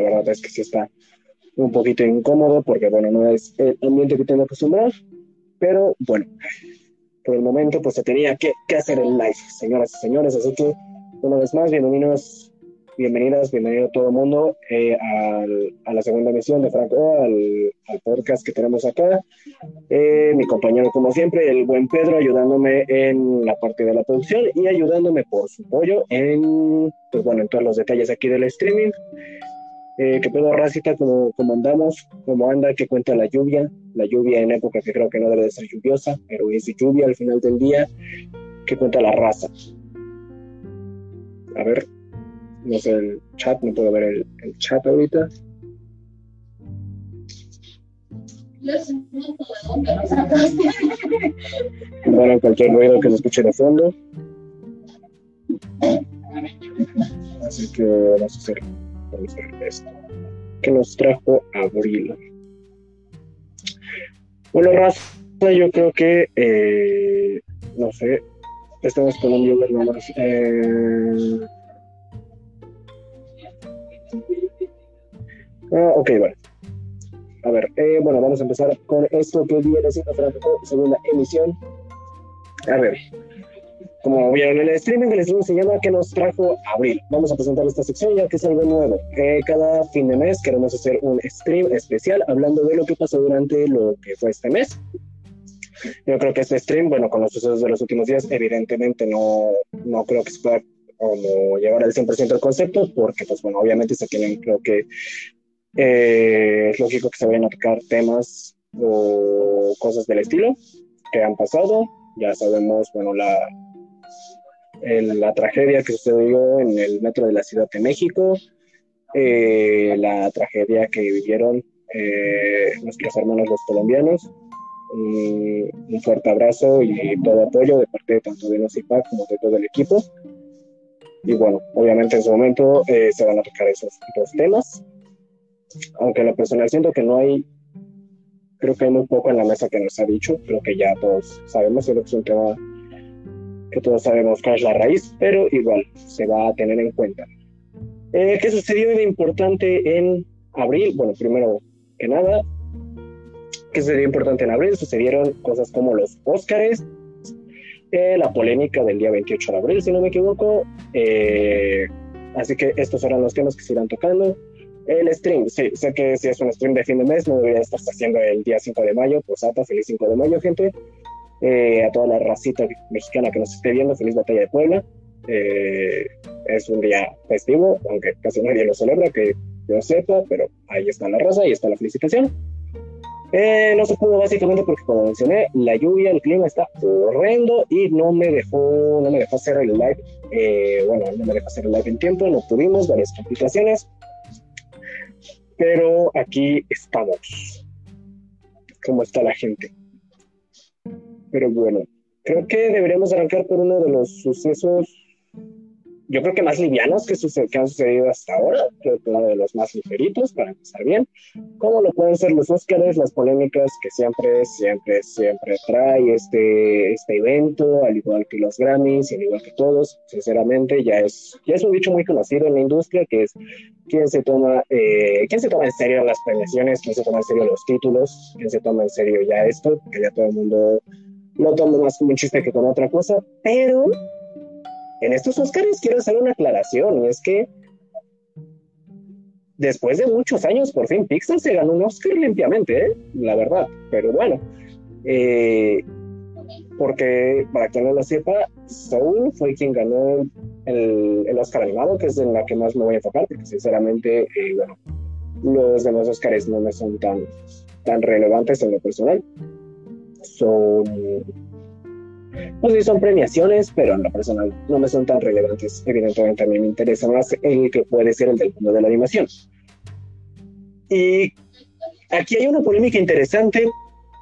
La verdad es que sí está un poquito incómodo porque, bueno, no es el ambiente que tengo acostumbrado, pero bueno, por el momento pues se tenía que, que hacer el live, señoras y señores, así que una vez más, bienvenidos bienvenidas, bienvenido todo el mundo eh, a la segunda emisión de Franco, al, podcast que tenemos acá. Eh, mi compañero, como siempre, el buen Pedro, ayudándome en la parte de la producción y ayudándome por su apoyo en, pues bueno, en todos los detalles aquí del streaming. Eh, ¿Qué pedo, Racita? ¿Cómo, ¿Cómo andamos? ¿Cómo anda? ¿Qué cuenta la lluvia? La lluvia en época que creo que no debe de ser lluviosa, pero es lluvia al final del día. ¿Qué cuenta la raza? A ver, no sé el chat, no puedo ver el, chat ahorita. Bueno, cualquier ruido que se escuche de fondo. Así que vamos a hacer, vamos a hacer esto. Que nos trajo Abril. Bueno, Raza, yo creo que, eh, no sé, estamos con un viewer nomás. Eh, Ah, ok, bueno. A ver, eh, bueno, vamos a empezar con esto que viene siendo segunda emisión. A ver, como vieron en el streaming, el streaming se llama ¿Qué nos trajo Abril? Vamos a presentar esta sección ya que es algo nuevo. Eh, cada fin de mes queremos hacer un stream especial hablando de lo que pasó durante lo que fue este mes. Yo creo que este stream, bueno, con los sucesos de los últimos días, evidentemente no, no creo que se pueda como llevar al 100% el concepto, porque pues bueno, obviamente se tienen, creo que eh, es lógico que se vayan a tocar temas o cosas del estilo que han pasado. Ya sabemos, bueno, la, la tragedia que sucedió en el metro de la Ciudad de México, eh, la tragedia que vivieron eh, nuestros hermanos los colombianos. un fuerte abrazo y todo apoyo de parte tanto de NOCIPAC como de todo el equipo. Y bueno, obviamente en su momento se van a tocar esos dos temas aunque en lo personal siento que no hay, creo que hay muy poco en la mesa que nos ha dicho, creo que ya todos sabemos, que es un tema que todos sabemos cuál es la raíz, pero igual se va a tener en cuenta. Eh, ¿Qué sucedió de importante en abril? Bueno, primero que nada, ¿qué sucedió importante en abril? Sucedieron cosas como los Óscares, eh, la polémica del día 28 de abril, si no me equivoco. Eh, así que estos eran los temas que se irán tocando. El stream, sí, sé que si es un stream de fin de mes, no debería estar haciendo el día 5 de mayo. Pues ata, feliz 5 de mayo, gente. Eh, a toda la racita mexicana que nos esté viendo, feliz batalla de Puebla. Eh, es un día festivo, aunque casi nadie lo celebra, que yo sepa, pero ahí está la raza, ahí está la felicitación. Eh, no se pudo básicamente porque como mencioné, la lluvia, el clima está horrendo y no me dejó, no me dejó hacer el live, bueno, no me dejó hacer el live en tiempo, no pudimos, varias complicaciones pero aquí estamos. ¿Cómo está la gente? Pero bueno, creo que deberíamos arrancar por uno de los sucesos yo creo que más livianos que, que han sucedido hasta ahora, creo que uno de los más ligeritos, para empezar bien, como lo pueden ser los Óscares, las polémicas que siempre, siempre, siempre trae este, este evento, al igual que los Grammys, al igual que todos, sinceramente, ya es, ya es un dicho muy conocido en la industria, que es quién se toma, eh, quién se toma en serio las premiaciones, quién se toma en serio los títulos, quién se toma en serio ya esto, que ya todo el mundo lo toma más como un chiste que con otra cosa, pero en estos Oscars quiero hacer una aclaración, y es que después de muchos años, por fin Pixar se ganó un Oscar limpiamente, ¿eh? la verdad. Pero bueno, eh, porque para quien no lo sepa, Soul fue quien ganó el, el, Oscar animado, que es en la que más me voy a enfocar, porque sinceramente, eh, bueno, los demás Oscars no me son tan, tan relevantes en lo personal. Son pues sí, son premiaciones, pero en lo personal no me son tan relevantes. Evidentemente a mí me interesa más el que puede ser el del mundo de la animación. Y aquí hay una polémica interesante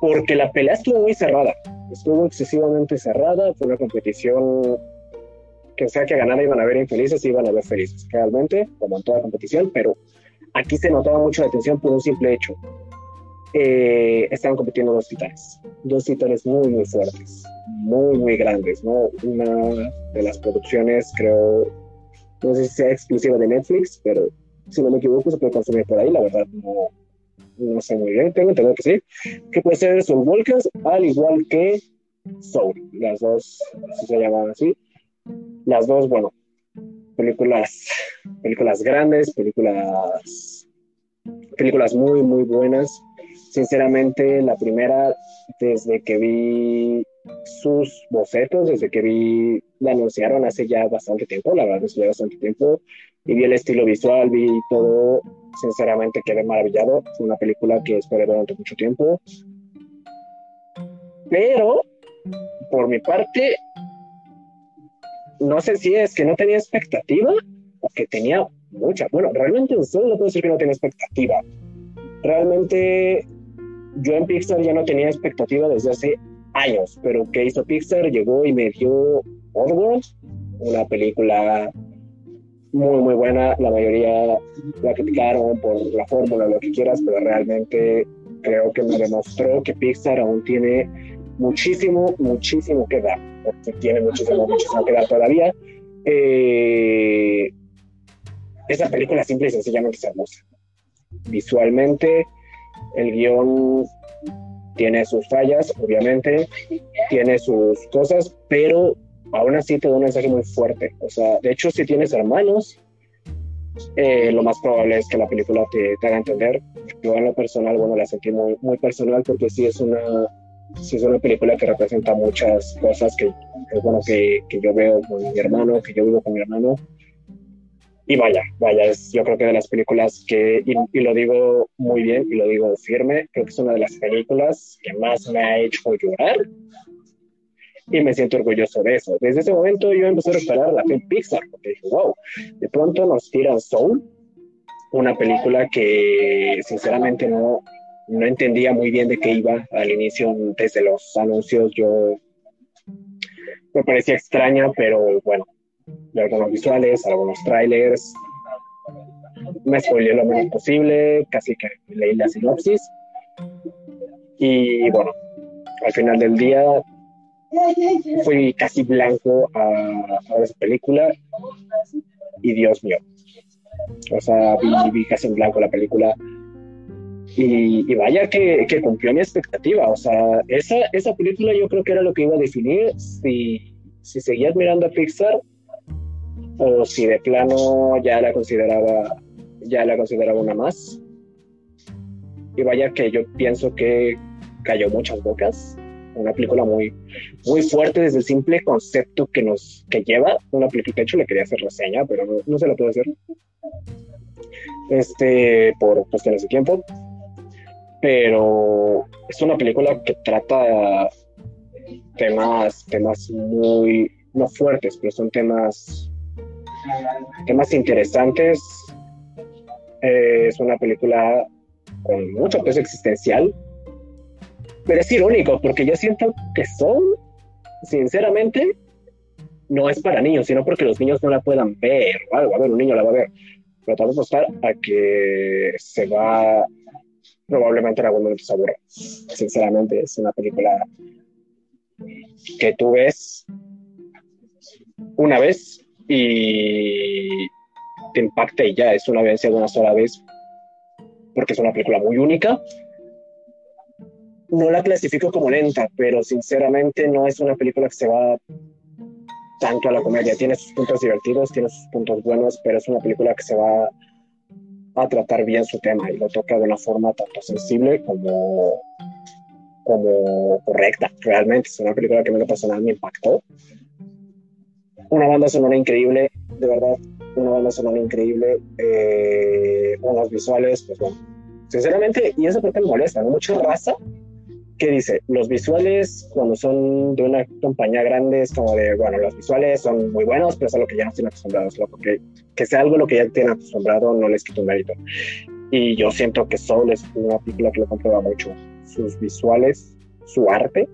porque la pelea estuvo muy cerrada. Estuvo excesivamente cerrada. Fue una competición que sea que ganara iban a ver infelices y iban a ver felices. Realmente, como en toda competición, pero aquí se notaba mucho la atención por un simple hecho. Eh, estaban compitiendo dos titanes. Dos titanes muy, muy fuertes muy, muy grandes, ¿no? Una de las producciones, creo, no sé si sea exclusiva de Netflix, pero si no me equivoco, se puede consumir por ahí, la verdad no, no sé muy bien, tengo entendido que sí, que puede ser Soul Walkers, al igual que Soul, las dos, si se llaman así, las dos, bueno, películas, películas grandes, películas, películas muy, muy buenas. Sinceramente, la primera, desde que vi sus bocetos, desde que vi, la anunciaron hace ya bastante tiempo, la verdad, hace ya bastante tiempo, y vi el estilo visual, vi todo, sinceramente quedé maravillado. Fue una película que esperé durante mucho tiempo. Pero, por mi parte, no sé si es que no tenía expectativa o que tenía mucha. Bueno, realmente solo no puedo decir que no tenía expectativa. Realmente yo en Pixar ya no tenía expectativa desde hace años, pero que hizo Pixar llegó y me dio Oddworld, una película muy muy buena, la mayoría la criticaron por la fórmula, lo que quieras, pero realmente creo que me demostró que Pixar aún tiene muchísimo, muchísimo que dar, porque tiene muchísimo, muchísimo que dar todavía. Eh, esa película simple y sencillamente es hermosa. Visualmente, el guion tiene sus fallas, obviamente, tiene sus cosas, pero aún así te da un mensaje muy fuerte. O sea, de hecho, si tienes hermanos, eh, lo más probable es que la película te, te, haga entender. Yo en lo personal, bueno, la sentí muy, muy personal porque sí es una sí es una película que representa muchas cosas que, bueno, que, que, yo veo con mi hermano, que yo vivo con mi hermano. Y vaya, vaya, es yo creo que de las películas que, y, lo digo muy bien y lo digo firme, creo que es una de las películas que más me ha hecho llorar. Y me siento orgulloso de eso. Desde ese momento yo empecé a esperar la film Pixar, porque dije, wow, de pronto nos tiran Soul, una película que sinceramente no, no entendía muy bien de qué iba al inicio, desde los anuncios yo me parecía extraña, pero bueno, de algunos visuales, algunos trailers, me spoileé lo menos posible, casi que leí la sinopsis. Y bueno, al final del día fui casi blanco a, a esa película. Y Dios mío, o sea, vi, vi casi en blanco la película. Y, vaya que, que, cumplió mi expectativa. O sea, esa, esa película yo creo que era lo que iba a definir si, si seguías mirando a Pixar o si de plano ya la consideraba ya la consideraba una más. Y vaya que yo pienso que cayó muchas bocas. Una película muy, muy fuerte desde el simple concepto que nos que lleva. Una película, de hecho, le quería hacer reseña, pero no, no se la puedo hacer. Este, por cuestiones de tiempo pero es una película que trata temas, temas muy, no fuertes, pero son temas, temas interesantes. Eh, es una película con mucho peso existencial, pero es irónico porque yo siento que son, sinceramente, no es para niños, sino porque los niños no la puedan ver o algo. A ver, un niño la va a ver, pero tal vez apostar a que se va probablemente en algún momento se aburre. Sinceramente, es una película que tú ves una vez y te impacta y ya es una vivencia de una sola vez porque es una película muy única. No la clasifico como lenta, pero sinceramente no es una película que se va tanto a la comedia. Tiene sus puntos divertidos, tiene sus puntos buenos, pero es una película que se va a tratar bien su tema y lo toca de una forma tanto sensible como, como correcta. Realmente es una película que en lo personal me impactó. Una banda sonora increíble, de verdad, una banda sonora increíble, eh, unos visuales, pues bueno, sinceramente, y eso porque me molesta, ¿no? Mucha raza que dice, los visuales cuando son de una compañía grande es como de, bueno, los visuales son muy buenos, pero es algo que ya no están acostumbrados, loco, que, que sea algo lo que ya tienen acostumbrado no les quita un mérito. Y yo siento que Soul es una película que lo comprueba mucho. Sus visuales, su arte,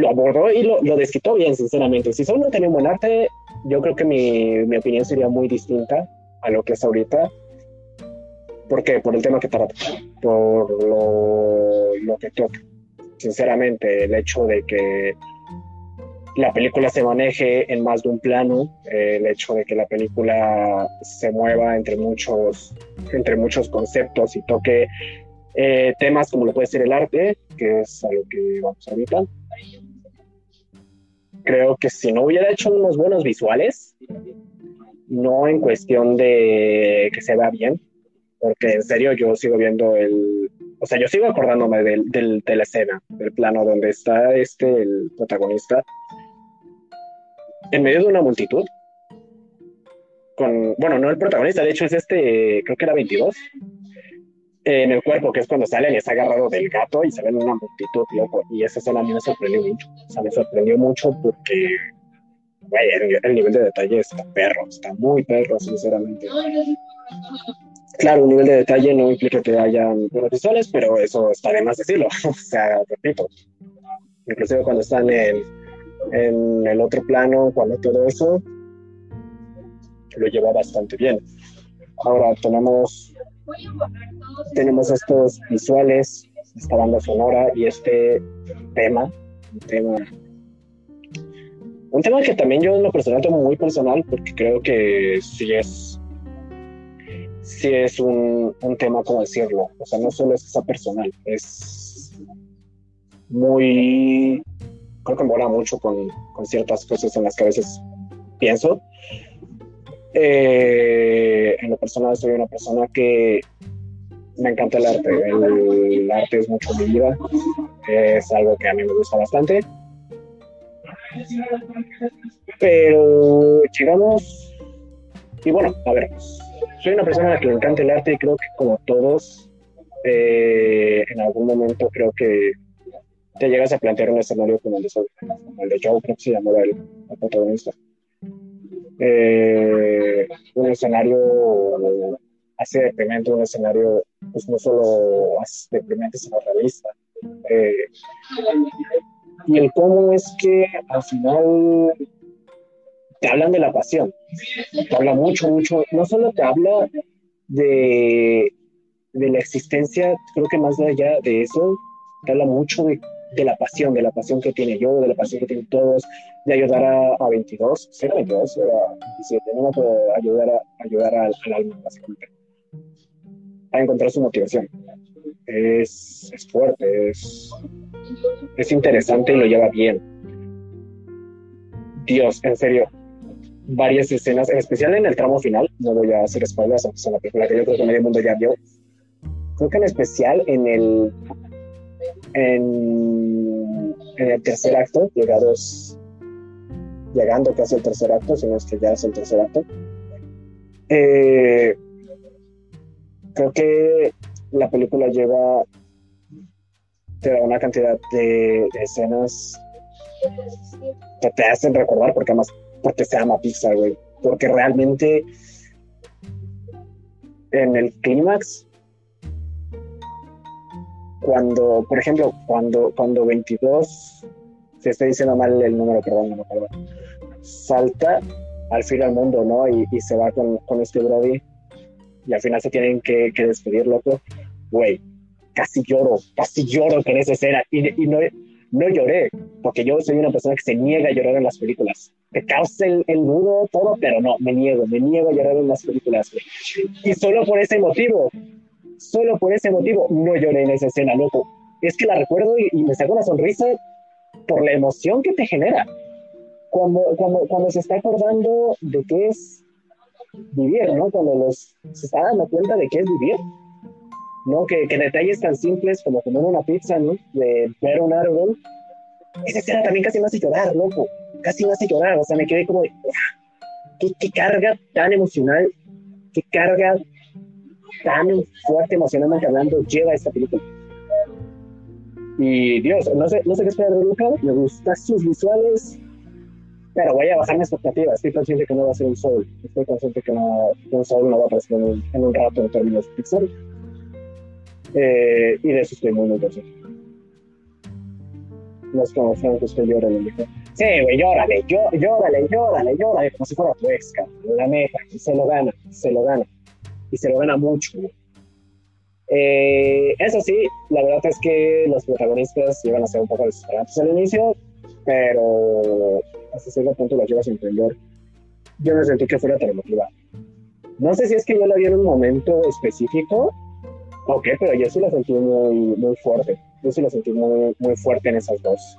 lo abordó y lo, lo desquitó bien, sinceramente. Si Soul no tenía un buen arte, yo creo que mi, mi opinión sería muy distinta a lo que es ahorita ¿Por qué? Por el tema que trata, por lo, lo que toca. Sinceramente, el hecho de que la película se maneje en más de un plano, el hecho de que la película se mueva entre muchos, entre muchos conceptos y toque eh, temas como lo puede ser el arte, que es a lo que vamos ahorita. Creo que si no hubiera hecho unos buenos visuales, no en cuestión de que se vea bien, porque en serio yo sigo viendo el, o sea, yo sigo acordándome del, del, de la escena, del plano donde está este, el protagonista, en medio de una multitud, con, bueno, no el protagonista, de hecho es este, creo que era 22, en el cuerpo, que es cuando salen y está agarrado del gato y se ven una multitud, loco, y esa escena a mí me sorprendió mucho, o sea, me sorprendió mucho porque, güey, el, el nivel de detalle está perro, está muy perro, sinceramente. Claro, un nivel de detalle no implica que hayan visuales, pero eso está de más decirlo. o sea, repito, inclusive cuando están en, en el otro plano, cuando todo eso lo lleva bastante bien. Ahora tenemos, tenemos estos visuales, esta banda sonora y este tema, un tema, un tema que también yo en lo personal tomo muy personal porque creo que sí es sí es un, un tema, como decirlo, o sea, no solo es esa personal, es muy, creo que mola mucho con, con, ciertas cosas en las que a veces pienso. Eh, en lo personal soy una persona que me encanta el arte, el, arte es mucho mi vida, es algo que a mí me gusta bastante. Pero llegamos, y bueno, a ver, soy una persona a la que le encanta el arte y creo que como todos, eh, en algún momento creo que te llegas a plantear un escenario como el de, Joe, creo que se llamaba el, protagonista. Eh, un escenario así deprimente, un escenario pues no solo deprimente, sino realista. Eh, y el cómo es que al final te hablan de la pasión, te habla mucho, mucho, no solo te habla de, de la existencia, creo que más allá de eso, te habla mucho de, de, la pasión, de la pasión que tiene yo, de la pasión que tienen todos, de ayudar a, a 22, ¿sí era 22? Era 27, no ayudar, a, ayudar al, al alma, básicamente, a encontrar su motivación. Es, es fuerte, es, es interesante y lo lleva bien. Dios, en serio, varias escenas, en especial en el tramo final, no voy a hacer spoilers, es una película que yo creo que medio mundo ya vio. Creo que en especial en el en, en el tercer acto, llegados llegando casi al tercer acto, si no es que ya es el tercer acto. Eh, creo que la película lleva te da una cantidad de, escenas que te hacen recordar, porque además porque se llama Pixar, güey. Porque realmente en el clímax, cuando, por ejemplo, cuando, cuando 22, se está diciendo mal el número, perdón, no me acuerdo, salta al fin al mundo, ¿no? Y, y se va con, con, este Brody y al final se tienen que, que despedir, loco. Güey, casi lloro, casi lloro con esa escena. Y, y no, no lloré, porque yo soy una persona que se niega a llorar en las películas. Te causa el, el nudo, todo, pero no, me niego, me niego a llorar en las películas. Y solo por ese motivo, solo por ese motivo, no lloré en esa escena, loco. Es que la recuerdo y, y me saco una sonrisa por la emoción que te genera. Cuando, cuando, cuando se está acordando de qué es vivir, ¿no? Cuando los, se está dando cuenta de qué es vivir ¿no? Que, que, detalles tan simples como comer una pizza, ¿no? De ver un árbol. Esa escena también casi me hace llorar, loco. Casi me hace llorar. O sea, me quedé como de, ¿qué, qué carga tan emocional, qué carga tan fuerte emocionalmente hablando lleva esta película. Y Dios, no sé, no sé qué esperar de Luca, me gustan sus visuales, pero voy a bajar mi expectativa. Estoy consciente que no va a ser un sol. Estoy consciente que, no, un sol no va a aparecer en en un rato en términos Pixar eh, y de eso estoy muy orgulloso. No es como Franco, que llora le dijo, sí, güey, llórale, llórale, llórale, llórale, como si fuera tu ex, la neta, y se lo gana, se lo gana, y se lo gana mucho. Eh, eso sí, la verdad es que los protagonistas llevan a ser un poco desesperantes al inicio, pero hasta cierto punto la llevas a entender. Yo no sentí que fuera tan emotiva. No sé si es que yo la vi en un momento específico o qué, pero yo sí la sentí muy, muy fuerte. Yo sí la sentí muy, muy fuerte en esas dos.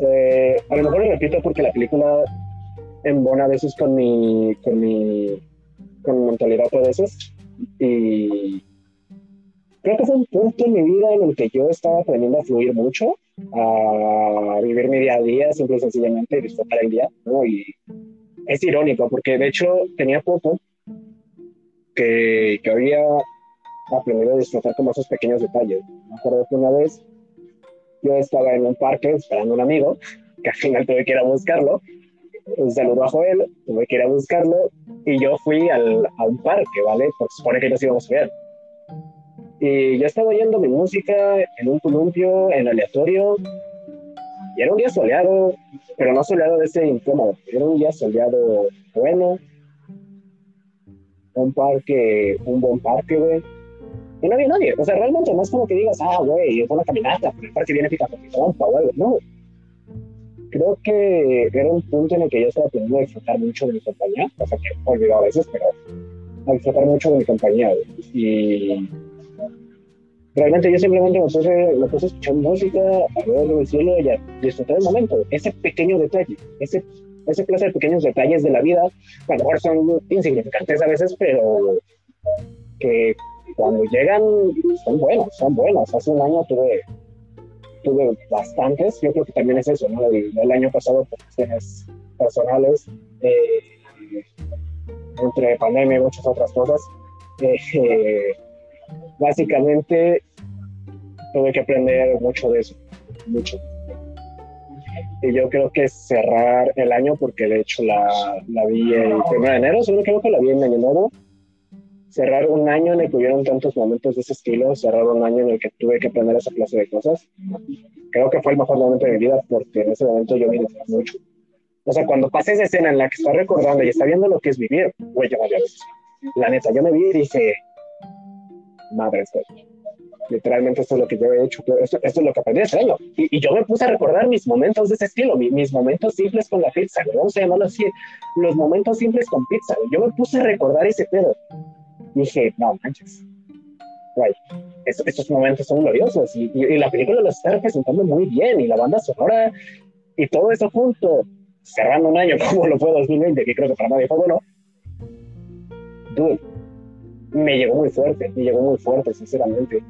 Eh, a lo mejor lo repito porque la película embona a veces con mi, con mi, con mi mentalidad a veces y creo que fue un punto en mi vida en el que yo estaba aprendiendo a fluir mucho, a vivir mi día a día, simple y sencillamente disfrutar el día, ¿no? Y es irónico porque de hecho tenía poco que, que había aprendido a disfrutar como esos pequeños detalles. Me acuerdo que una vez yo estaba en un parque esperando a un amigo, que al final tuve que ir a buscarlo. Un saludo a Joel, tuve que ir a buscarlo y yo fui al, a un parque, ¿vale? Porque supone que nos íbamos a ver. Y yo estaba oyendo mi música en un columpio, en aleatorio, y era un día soleado, pero no soleado de ese incómodo, era un día soleado bueno, un parque, un buen parque, güey y no había nadie. O sea, realmente no es como que digas, ah, güey, es una caminata, pero el parque viene pica con mi trompa o algo. No. Creo que era un punto en el que yo estaba aprendiendo a disfrutar mucho de mi compañía, o sea que olvido a veces, pero a disfrutar mucho de mi compañía. Y realmente yo simplemente me puse, me puse a escuchar música, a ver el cielo y a disfrutar el momento. Ese pequeño detalle, ese, ese clase de pequeños detalles de la vida, a lo son insignificantes a veces, pero que cuando llegan son buenos, son buenos. Hace un año tuve, tuve bastantes, yo creo que también es eso, ¿no? El, año pasado por cuestiones personales, eh, entre pandemia y muchas otras cosas, eh, básicamente tuve que aprender mucho de eso, mucho. Y yo creo que cerrar el año, porque de hecho la, la vi el 1 de enero, solo creo que la vi en nuevo, cerrar un año en el que hubieron tantos momentos de ese estilo, cerrar un año en el que tuve que aprender esa clase de cosas, creo que fue el mejor momento de mi vida porque en ese momento yo me mucho. O sea, cuando pasé esa escena en la que está recordando y está viendo lo que es vivir, güey, yo me. La neta, yo me vi y dije, madre, esto, literalmente esto es lo que yo he hecho, esto, esto es lo que aprendí a hacerlo. Y, y, yo me puse a recordar mis momentos de ese estilo, mis momentos simples con la pizza, ¿no? vamos a llamarlo así, los momentos simples con pizza. Yo me puse a recordar ese pedo dije, no manches, güey, estos, momentos son gloriosos y, la película lo está representando muy bien y la banda sonora y todo eso junto, cerrando un año como lo fue 2020, que creo que para nadie fue bueno, dude, me llegó muy fuerte, me llegó muy fuerte, sinceramente.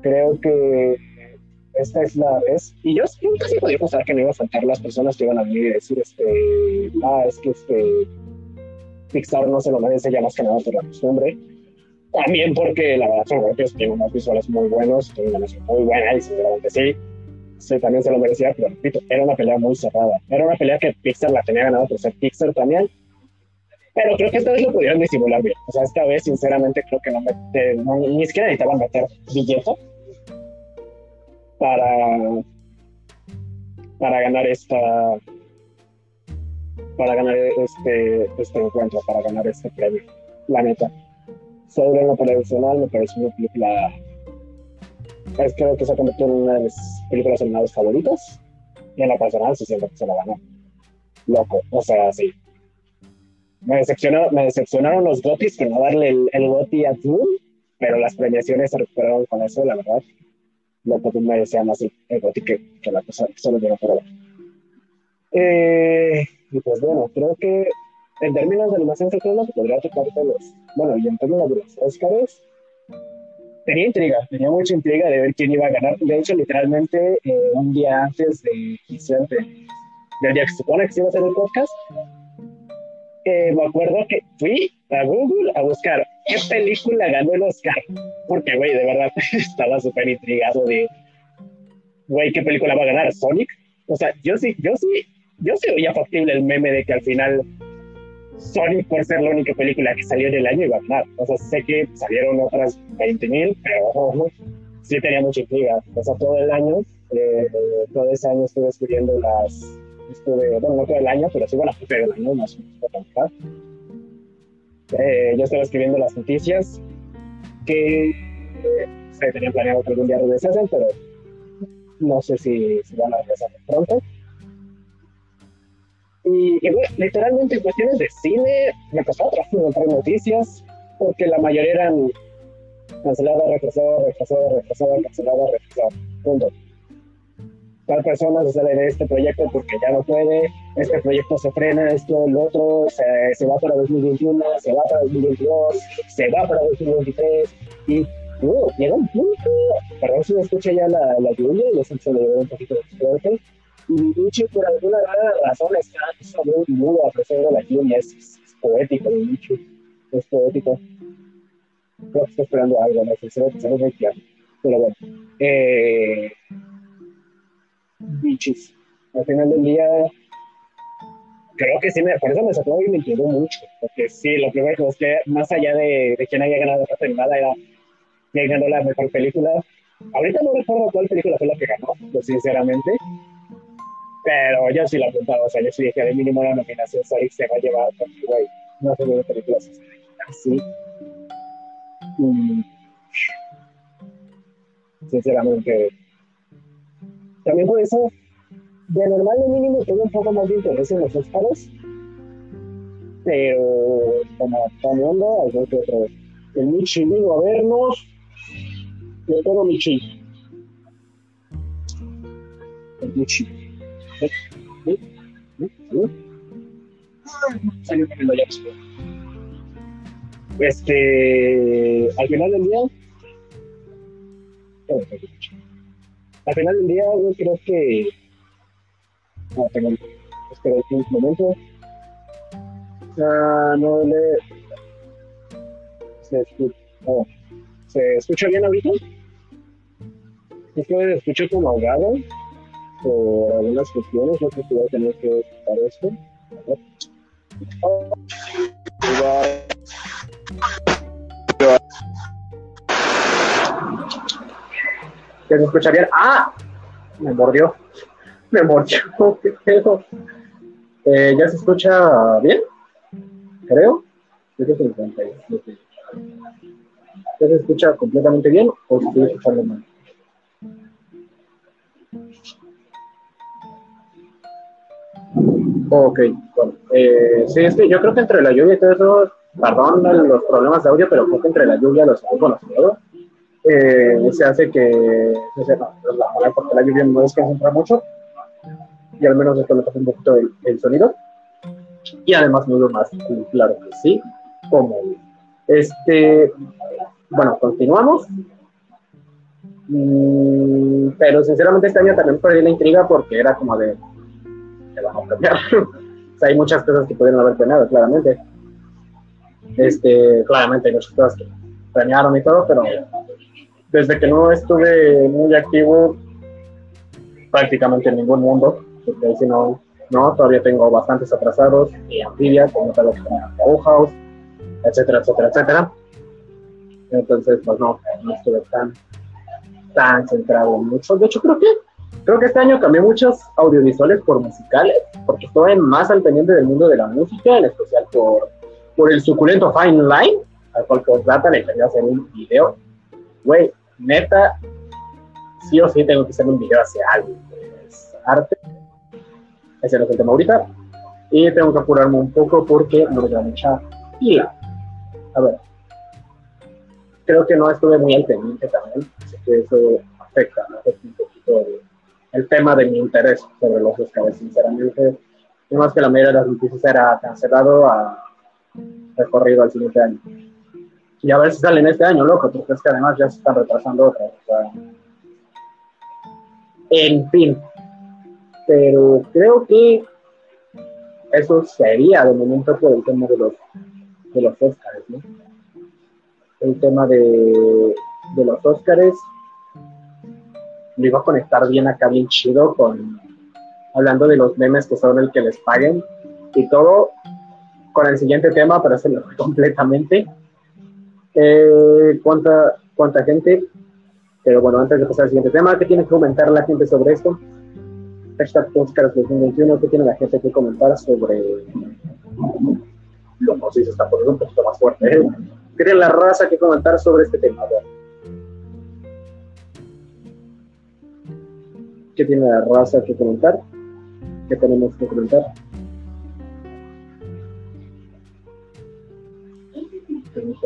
Creo que esta es la vez, y yo, casi podía pensar que no iba a faltar las personas que iban a venir y decir, este, ah, es que este Pixar no se lo merece ya más que nada por la costumbre. También porque la verdad son golpes, tiene unos visuales muy buenos, tiene una animación muy buena y seguramente sí. Sí, también se lo merecía, pero repito, era una pelea muy cerrada. Era una pelea que Pixar la tenía ganada por ser Pixar también. Pero creo que esta vez lo pudieron disimular bien. O sea, esta vez, sinceramente, creo que no, ni siquiera necesitaban meter billete para, para ganar esta, para ganar este, este encuentro, para ganar este premio. La neta. Sobre lo personal, me parece una película. Es, creo que se ha convertido en una de mis películas animadas favoritas. Y en la personal, sí siento que se la ganó. Loco, o sea, sí. Me, decepcionó, me decepcionaron los gotis que no darle el, el goti a Zoom, pero las premiaciones se recuperaron con eso, la verdad. Loco, tú me decía más el goti que, que la cosa solo llegó por ahora. Eh, y pues bueno, creo que en términos de animación se que podría tocar los, bueno, y en términos de los Oscars, tenía intriga, tenía mucha intriga de ver quién iba a ganar. De hecho, literalmente, eh, un día antes de, del día que se supone que se iba a hacer el podcast, me acuerdo que fui a Google a buscar qué película ganó el Oscar. Porque, güey, de verdad estaba súper intrigado de, güey, ¿qué película va a ganar? ¿Sonic? O sea, yo sí, yo sí yo sí veía factible el meme de que al final Sonic, por ser la única película que salió en el año, iba a ganar. O sea, sé que salieron otras 20.000, pero sí tenía mucha intriga. O sea, todo el año, eh, todo ese año estuve escribiendo las. Estuve, bueno, no todo el año, pero sí, bueno, todo el año, más o. Eh, yo estaba escribiendo las noticias que se tenían planeado que algún día regresasen, pero no sé si, si van a regresar pronto Y, literalmente en cuestiones de cine me costó trabajo encontrar noticias porque la mayoría eran cancelada, retrasada, retrasada, retrasada, cancelada, retrasada. Punto. Tal persona se sale de este proyecto porque ya no puede, este proyecto se frena, esto, el otro, se, se va para 2021, se va para 2022, se va para 2023 y uh, llega un punto, perdón si me escucha ya la, la lluvia, yo sé que un poquito de fuerte, y Nietzsche por alguna razón está sobre un muro a pesar de la lluvia, es, es, poético Nietzsche, es poético. Creo que estoy esperando algo, no sé, se ve, ve claro. Pero bueno, eh, bichis. Al final del día, creo que sí, me, por eso me sacó y me intrigó mucho. Porque sí, lo primero que busqué, más allá de, de quién haya ganado la animada, era quién ganó la mejor película. Ahorita no recuerdo cuál película fue la que ganó, pues, sinceramente. Pero yo sí la apuntaba, o sea, yo sí dije, de mínimo la nominación Sonic se va a llevar, porque, güey, no sé de películas así. Y, sinceramente, también por eso, de normal de mínimo tengo un poco más de interés en los Oscars, pero como cambiando, algo que otro. El Michi vino a vernos, de todo Michi. El Michi. Este, al final del día, al final del día, yo creo que. No, tengo. Espera un momento. Ah, no le. Se escucha. ¿Se escucha bien ahorita? Es que me escucho como ahogado por algunas cuestiones. No sé si voy a tener que quitar esto. Que se escucha bien. ¡Ah! Me mordió. Me mordió. ¿Qué pedo? Eh, ¿Ya se escucha bien? Creo. ¿Ya se escucha completamente bien o estoy escuchando mal? Ok, bueno. Eh, sí, es que yo creo que entre la lluvia y todo eso, perdón los problemas de audio, pero creo que entre la lluvia los bueno, eh, se hace que se sepa, la, porque la lluvia no desconcentra mucho y al menos esto le pasa un poquito el, sonido y además no más claro que sí como este bueno continuamos mm, pero sinceramente este año también perdí la intriga porque era como de que vamos a cambiar o sea hay muchas cosas que pudieron haber planeado claramente. Este claramente hay muchas cosas que planearon y todo pero desde que no estuve muy activo prácticamente en ningún mundo, porque si no, no, todavía tengo bastantes atrasados y Amphibia, como tal, Bauhaus, etcétera, etcétera, etcétera. Entonces, pues no, no estuve tan, tan centrado en mucho. De hecho, creo que, creo que este año cambié muchos audiovisuales por musicales, porque estoy más al pendiente del mundo de la música, en especial por, por el suculento Fine Line, al cual os trata, le quería hacer un video güey, neta, sí o sí tengo que hacer un video hacia algo. Es arte. Ese es el tema ahorita. Y tengo que apurarme un poco porque no me da mucha pila. A ver. Creo que no estuve muy al pendiente también. Así que eso afecta, ¿no? un poquito el, tema de mi interés sobre los Oscars, sinceramente. Y más que la mayoría de las noticias era cancelado a recorrido al siguiente año y a ver si salen este año, loco, porque es que además ya se están retrasando otras. en fin, pero creo que eso sería de momento por el tema de los, de los Oscars, ¿no? El tema de, de los Oscars lo iba a conectar bien acá, bien chido, con hablando de los memes que son el que les paguen y todo con el siguiente tema, pero se lo completamente cuánta, cuánta gente. Pero bueno, antes de pasar al siguiente tema, ¿qué tiene que comentar la gente sobre esto? Hashtag Oscars 2021, ¿qué tiene la gente que comentar sobre lo sé si está poniendo un poquito más fuerte? ¿eh? ¿Qué tiene la raza que comentar sobre este tema? ¿Qué tiene la raza que comentar? ¿Qué tenemos que comentar?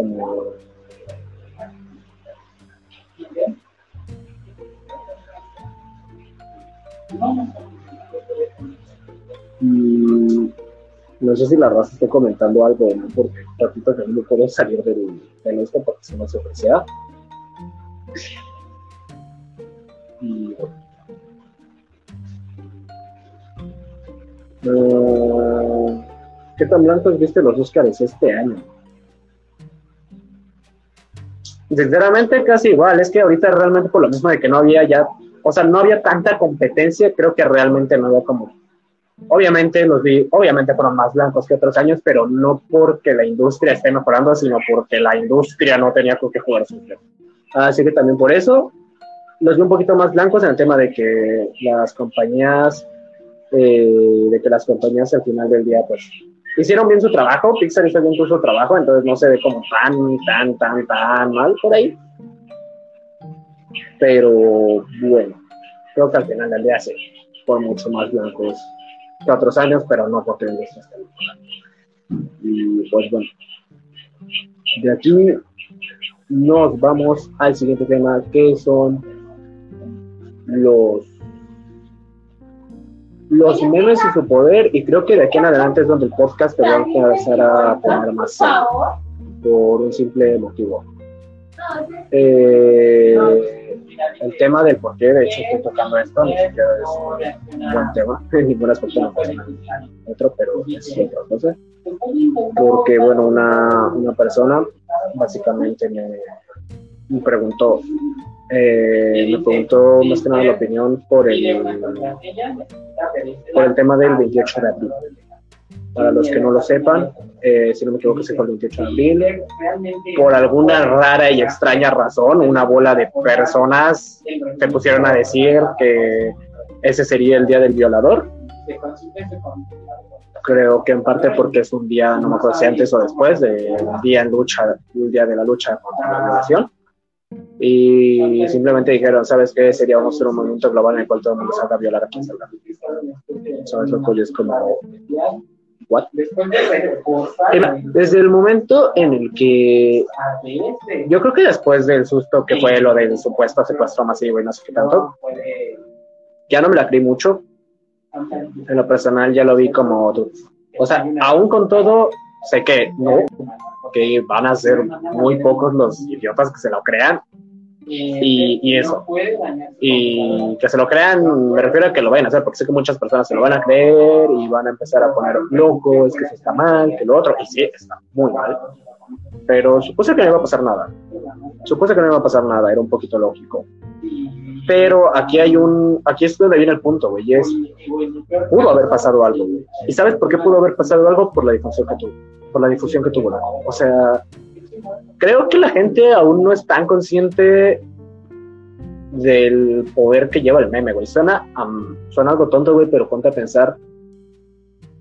Como no sé si la raza esté comentando algo, ¿no? porque ratito que no puedo salir del, de esto porque se ofrecía. Y uh, ¿Qué tan blancos viste los Oscars este año? Sinceramente, casi igual. Es que ahorita realmente por lo mismo de que no había ya, o sea, no había tanta competencia, creo que realmente no había como. Obviamente los vi, obviamente fueron más blancos que otros años, pero no porque la industria esté mejorando, sino porque la industria no tenía con qué jugar su Así que también por eso los vi un poquito más blancos en el tema de que las compañías, eh, de que las compañías al final del día, pues hicieron bien su trabajo, Pixar hizo bien su trabajo, entonces no se ve como tan, tan, tan, tan mal por ahí. Pero bueno, creo que al final del día sí, por mucho más blancos que otros años, pero no porque la industria Y pues bueno, de aquí nos vamos al siguiente tema, que son los los memes y su poder, y creo que de aquí en adelante es donde el podcast te va a empezar a poner más serio, por un simple motivo. Eh, el tema del por qué, de hecho, estoy tocando esto, ni siquiera es un buen tema, en ningún aspecto no pasa otro, pero es otra cosa. Porque, bueno, una, una persona básicamente me, me preguntó, eh, me preguntó más que nada la opinión por el, por el tema del 28 de abril. Para los que no lo sepan, eh, si no me equivoco, se fue el 28 de abril. Por alguna rara y extraña razón, una bola de personas se pusieron a decir que ese sería el día del violador. Creo que en parte porque es un día, no me acuerdo si antes o después, de un día en lucha, un día de la lucha contra la violación y simplemente dijeron, ¿sabes qué? Sería vamos a hacer un movimiento global en el cual todo el mundo salga a violar a quien salga. ¿Sabes lo que es como... ¿What? Desde el momento en el que yo creo que después del susto que fue lo del supuesto secuestro masivo y no sé qué tanto, ya no me la creí mucho. En lo personal ya lo vi como, o sea, aún con todo, sé que no, que van a ser muy pocos los idiotas que se lo crean. Y, y, eso. Y que se lo crean, me refiero a que lo vayan a hacer, porque sé que muchas personas se lo van a creer y van a empezar a poner locos, que eso está mal, que lo otro, y sí, está muy mal. Pero supuse que no iba a pasar nada. Supuse que no iba a pasar nada, era un poquito lógico. Pero aquí hay un, aquí es donde viene el punto, güey, es, pudo haber pasado algo, ¿Y sabes por qué pudo haber pasado algo? Por la difusión que tuvo, por la difusión que tuvo. O sea, creo que la gente aún no es tan consciente del poder que lleva el meme, güey. Suena, suena algo tonto, güey, pero ponte a pensar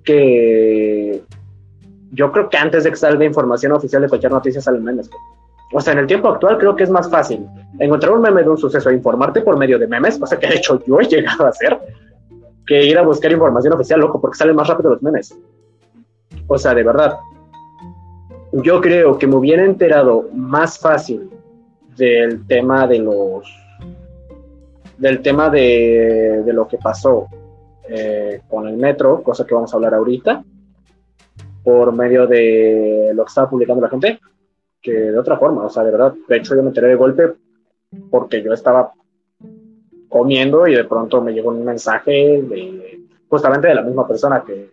que yo creo que antes de que salga información oficial de cualquier noticia salen memes. O sea, en el tiempo actual creo que es más fácil encontrar un meme de un suceso e informarte por medio de memes, o sea que de hecho yo he llegado a hacer, que ir a buscar información oficial, loco, porque salen más rápido los memes. O sea, de verdad. Yo creo que me hubiera enterado más fácil del tema de los. del tema de, lo que pasó eh, con el metro, cosa que vamos a hablar ahorita, por medio de lo que estaba publicando la gente que de otra forma, o sea, de verdad, de hecho yo me enteré de golpe porque yo estaba comiendo y de pronto me llegó un mensaje justamente de la misma persona que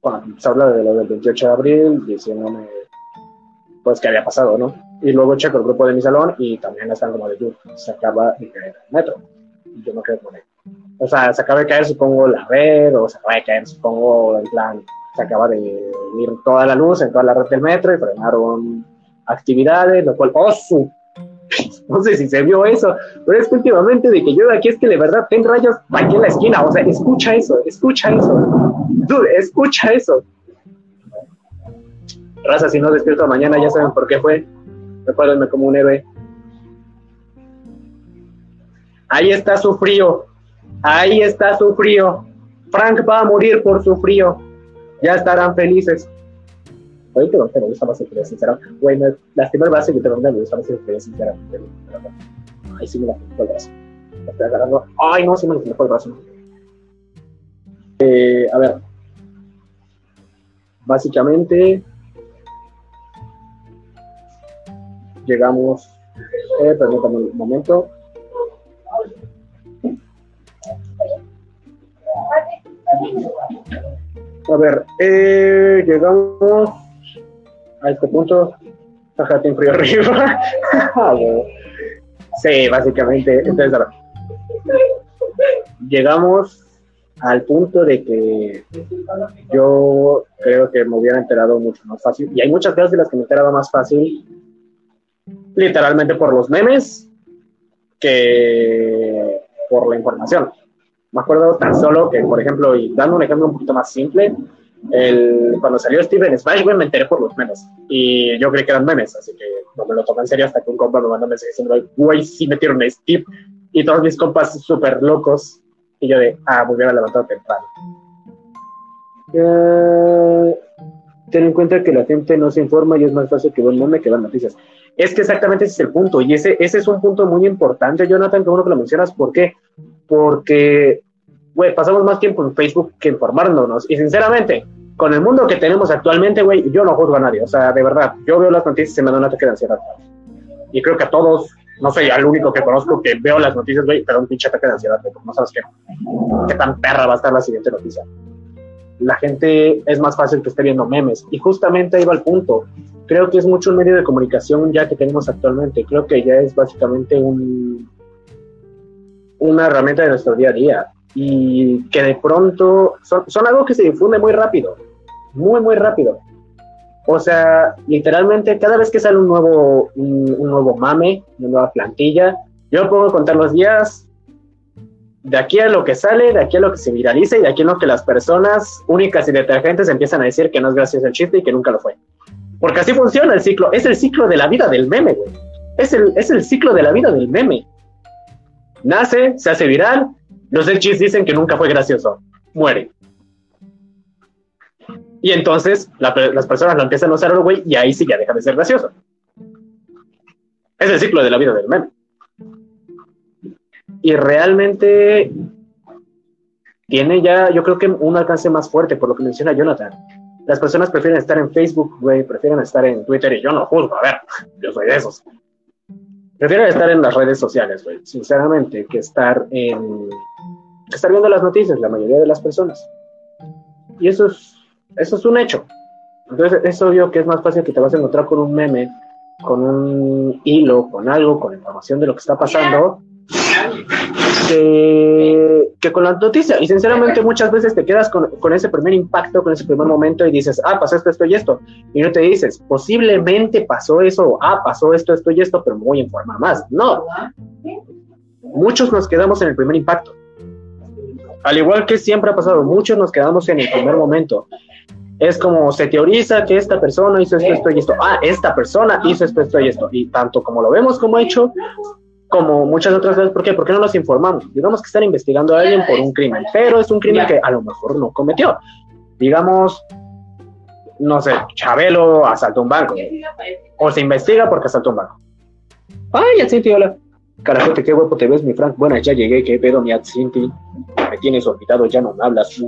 cuando se habla de lo del 28 de abril diciéndome pues qué había pasado, ¿no? Y luego checo el grupo de mi salón y también están como de se acaba de caer el metro. Y yo no quedé con él. O sea, se acaba de caer, supongo, la red, o se acaba de caer, supongo, en plan, se acaba de ir toda la luz en toda la red del metro y frenaron actividades, lo cual, oh, su, no sé si se vio eso, pero es que últimamente de que yo de aquí es que de verdad ten rayos aquí en la esquina, o sea, escucha eso, escucha eso, dude, escucha eso. Raza, si no despierto mañana ya saben por qué fue, recuérdenme como un héroe. Ahí está su frío, ahí está su frío. Frank va a morir por su frío, ya estarán felices. Oye, te me gusta más el Freddy, sinceramente. Me lastimé el brazo y te me gusta más el Freddy, sinceramente. Ay, sí me la el brazo. Me estoy agarrando. Ay, no, sí me lastimó el brazo. Eh, a ver. Básicamente, llegamos. Eh, permítame un momento. A ver, eh, llegamos a este punto. Ajá, en frío arriba. Ah, sí, básicamente. Entonces, a ver. Llegamos al punto de que yo creo que me hubiera enterado mucho más fácil. Y hay muchas cosas de las que me enteraba más fácil, literalmente por los memes, que por la información. Me acuerdo tan solo que, por ejemplo, y dando un ejemplo un poquito más simple, el, cuando salió Steven Smash, me enteré por los memes. Y yo creí que eran memes, así que no me lo tomé en serio hasta que un compa me mandó un mensaje diciendo, güey, sí metieron a Steve. Y todos mis compas súper locos. Y yo de, ah, me hubiera levantado temprano. ten en cuenta que la gente no se informa y es más fácil que un meme que ver noticias. Es que exactamente ese es el punto. Y ese, ese es un punto muy importante, Jonathan, que uno que lo mencionas. ¿Por qué? Porque, güey, pasamos más tiempo en Facebook que informándonos. Y sinceramente, con el mundo que tenemos actualmente, güey, yo no juzgo a nadie. O sea, de verdad, yo veo las noticias y se me da un ataque de ansiedad. Y creo que a todos, no soy el único que conozco que veo las noticias, güey, pero un pinche ataque de ansiedad, güey, no sabes qué, qué tan perra va a estar la siguiente noticia. La gente es más fácil que esté viendo memes. Y justamente ahí va el punto. Creo que es mucho un medio de comunicación ya que tenemos actualmente. Creo que ya es básicamente un, una herramienta de nuestro día a día y que de pronto son, algo que se difunde muy rápido, muy, muy rápido. O sea, literalmente cada vez que sale un nuevo, un, nuevo mame, una nueva plantilla, yo puedo contar los días de aquí a lo que sale, de aquí a lo que se viraliza y de aquí a lo que las personas únicas y detergentes empiezan a decir que no es gracioso el chiste y que nunca lo fue. Porque así funciona el ciclo. Es el ciclo de la vida del meme, güey. Es el, es el ciclo de la vida del meme nace, se hace viral, los hechis dicen que nunca fue gracioso, muere. Y entonces las personas lo empiezan a usar, güey, y ahí sí ya deja de ser gracioso. Es el ciclo de la vida del meme. Y realmente tiene ya, yo creo que un alcance más fuerte, por lo que menciona Jonathan. Las personas prefieren estar en Facebook, güey, prefieren estar en Twitter, y yo no juzgo, a ver, yo soy de esos. Prefiero estar en las redes sociales, güey, sinceramente, que estar en estar viendo las noticias, la mayoría de las personas. Y eso es, eso es un hecho. Entonces es obvio que es más fácil que te vas a encontrar con un meme, con un hilo, con algo, con información de lo que está pasando, que, con la noticia. Y sinceramente muchas veces te quedas con, con, ese primer impacto, con ese primer momento y dices, ah, pasó esto, esto y esto. Y no te dices, posiblemente pasó eso, ah, pasó esto, esto y esto, pero me voy a informar más. No. Muchos nos quedamos en el primer impacto. Al igual que siempre ha pasado, muchos nos quedamos en el primer momento. Es como se teoriza que esta persona hizo esto, esto y esto. Ah, esta persona hizo esto, esto y esto. Y tanto como lo vemos como hecho, como muchas otras veces, ¿por qué? Porque no nos informamos. Digamos que están investigando a alguien por un crimen, pero es un crimen que a lo mejor no cometió. Digamos, no sé, Chabelo asaltó un banco. O se investiga porque asaltó un banco. Ay, Atsinti, hola. Carajote, qué guapo te ves, mi Frank. Bueno, ya llegué, qué pedo, mi Atsinti. Me tienes olvidado, ya no me hablas.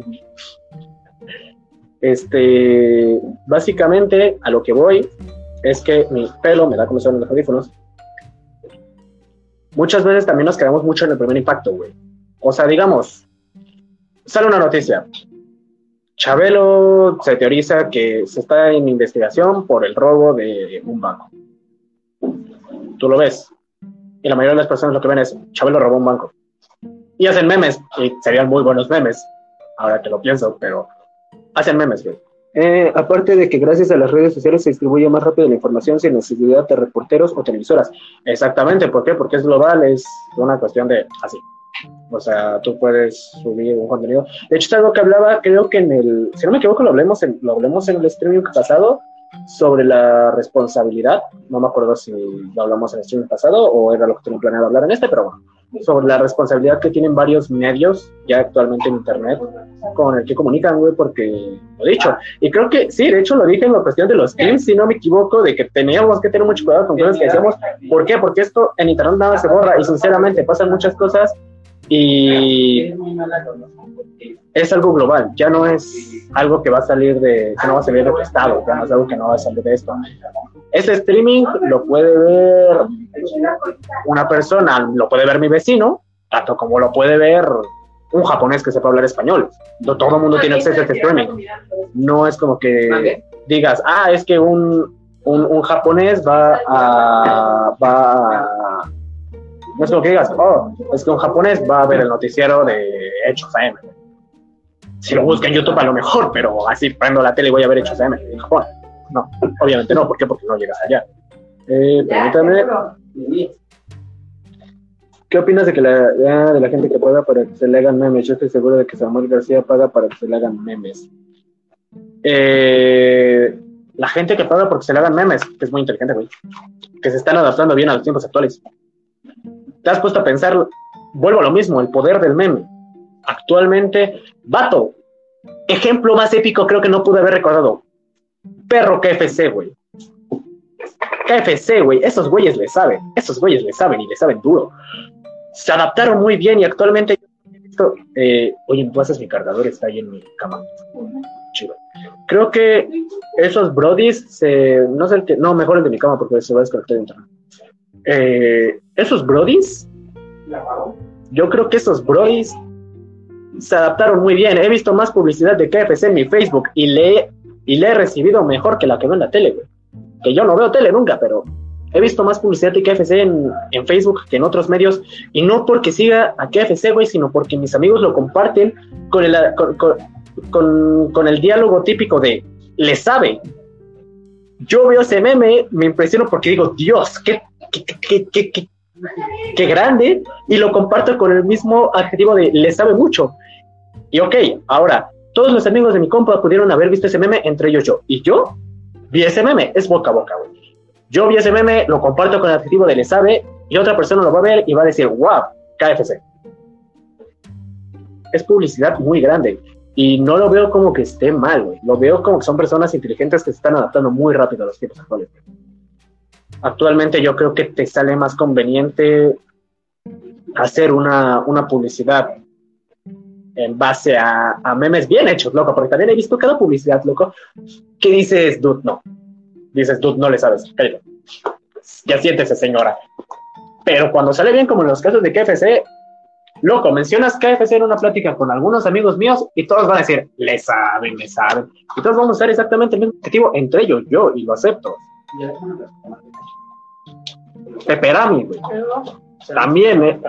Este, básicamente, a lo que voy es que mi pelo me da como son los audífonos muchas veces también nos quedamos mucho en el primer impacto, güey. O sea, digamos, sale una noticia. Chabelo se teoriza que se está en investigación por el robo de un banco. Tú lo ves. Y la mayoría de las personas lo que ven es, Chabelo robó un banco. Y hacen memes, y serían muy buenos memes, ahora que lo pienso, pero hacen memes, güey. Eh, aparte de que gracias a las redes sociales se distribuye más rápido la información sin necesidad de reporteros o televisoras. Exactamente, ¿por qué? Porque es global, es una cuestión de así. O sea, tú puedes subir un contenido. De hecho, es algo que hablaba, creo que en el, si no me equivoco, lo hablemos en, lo hablemos en el streaming pasado sobre la responsabilidad. No me acuerdo si lo hablamos en el streaming pasado o era lo que tenía planeado hablar en este, pero bueno, sobre la responsabilidad que tienen varios medios ya actualmente en Internet con el que comunican, güey, porque lo he dicho. Y creo que sí, de hecho lo dije en la cuestión de los teams, si no me equivoco, de que teníamos que tener mucho cuidado con cosas que decíamos. ¿Por qué? Porque esto en internet nada se borra y sinceramente pasan muchas cosas y es algo global, ya no es algo que va a salir de, que no va a salir de tu estado, ya no es algo que no va a salir de esto. Ese streaming lo puede ver una persona, lo puede ver mi vecino, tanto como lo puede ver un japonés que sepa hablar español. No todo el mundo tiene acceso a este streaming. No es como que digas, ah, es que un, un, japonés va a, va a no es como que digas, oh, es que un japonés va a ver el noticiero de Hechos AM. Si lo busca en YouTube a lo mejor, pero así prendo la tele y voy a ver Hechos AM en Japón. No, obviamente no, ¿por qué? Porque no llegas allá. Eh, permítame. ¿Qué opinas de que la, de la gente que paga para que se le hagan memes? Yo estoy seguro de que Samuel García paga para que se le hagan memes. Eh, la gente que paga porque se le hagan memes, que es muy inteligente, güey. Que se están adaptando bien a los tiempos actuales te has puesto a pensar, vuelvo a lo mismo, el poder del meme. Actualmente, vato, ejemplo más épico creo que no pude haber recordado. Perro KFC, güey. KFC, güey, esos güeyes le saben, esos güeyes le saben y le saben duro. Se adaptaron muy bien y actualmente eh, oye, tú haces mi cargador, está ahí en mi cama. Chido. Creo que esos brodies se, no sé el que, no, mejor el de mi cama porque se va a desconectar de internet. Eh, esos brodies, yo creo que esos brodies se adaptaron muy bien. He visto más publicidad de KFC en mi Facebook y le, y le he recibido mejor que la que veo en la tele, Que yo no veo tele nunca, pero he visto más publicidad de KFC en, Facebook que en otros medios. Y no porque siga a KFC, güey, sino porque mis amigos lo comparten con el, con, con el diálogo típico de le sabe. Yo veo ese meme, me impresiono porque digo, Dios, qué qué, grande, y lo comparto con el mismo adjetivo de le sabe mucho. Y ok, ahora, todos los amigos de mi compa pudieron haber visto ese meme, entre ellos yo. Y yo vi ese meme, es boca a boca, güey. Yo vi ese meme, lo comparto con el adjetivo de le sabe, y otra persona lo va a ver y va a decir, wow, KFC. Es publicidad muy grande. Y no lo veo como que esté mal, güey. Lo veo como que son personas inteligentes que se están adaptando muy rápido a los tiempos actuales actualmente yo creo que te sale más conveniente hacer una, una publicidad en base a, memes bien hechos, loco, porque también he visto cada publicidad, loco, que dices, dude, no. Dices, dude, no le sabes, cállate. Ya siéntese, señora. Pero cuando sale bien, como en los casos de KFC, loco, mencionas KFC en una plática con algunos amigos míos y todos van a decir, le saben, le saben. Y todos vamos a usar exactamente el mismo objetivo entre ellos, yo, y lo acepto. Peperami, güey. También, eh,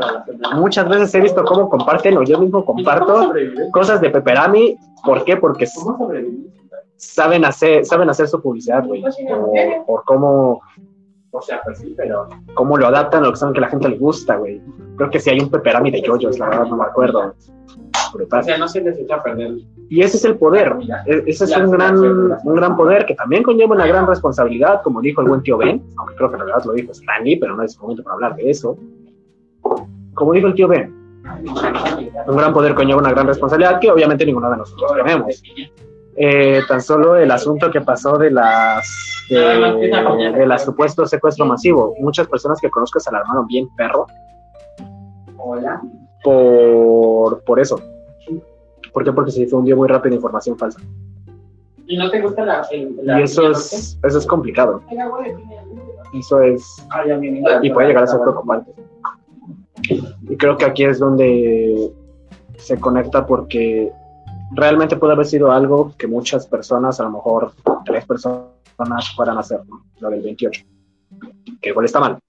muchas veces he visto cómo comparten, o yo mismo comparto cosas de Peperami. ¿Por qué? Porque saben hacer, saben hacer su publicidad, güey. Por, cómo, o sea, pues pero cómo lo adaptan a lo que saben que la gente le gusta, güey. Creo que si hay un Peperami de yoyos, la verdad no me acuerdo. O sea, no se les echa a perder. Y ese es el poder. E-, ese es un gran, un gran poder que también conlleva una gran responsabilidad, como dijo el buen tío Ben, aunque creo que en realidad lo dijo Stanley, pero no es momento para hablar de eso. Como dijo el tío Ben, un gran poder conlleva una gran responsabilidad que obviamente ninguno de nosotros tenemos. Eh, tan solo el asunto que pasó de las de, de las supuesto secuestro masivo. Muchas personas que conozco se alarmaron bien perro. Por, por eso. ¿Por qué? Porque se difundió muy rápido información falsa. ¿Y no te gusta la, y eso es, eso es complicado. Eso es... Y puede llegar a ser preocupante. Y creo que aquí es donde se conecta porque realmente puede haber sido algo que muchas personas, a lo mejor tres personas, fueran a hacer, lo del 28 que igual está mal.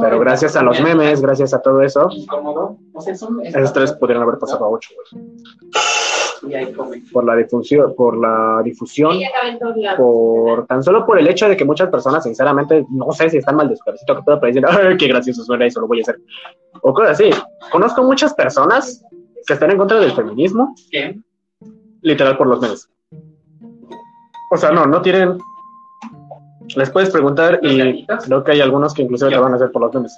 Pero gracias a los memes, gracias a todo eso, esos tres podrían haber pasado a ocho. Por la difusión, por la difusión, por tan solo por el hecho de que muchas personas, sinceramente, no sé si están mal cabecito que puedo decir, ay, qué gracioso suena eso, lo voy a hacer. O cosas así. Conozco muchas personas que están en contra del feminismo, literal por los memes. O sea, no, no tienen les puedes preguntar y creo que hay algunos que inclusive te van a hacer por los memes.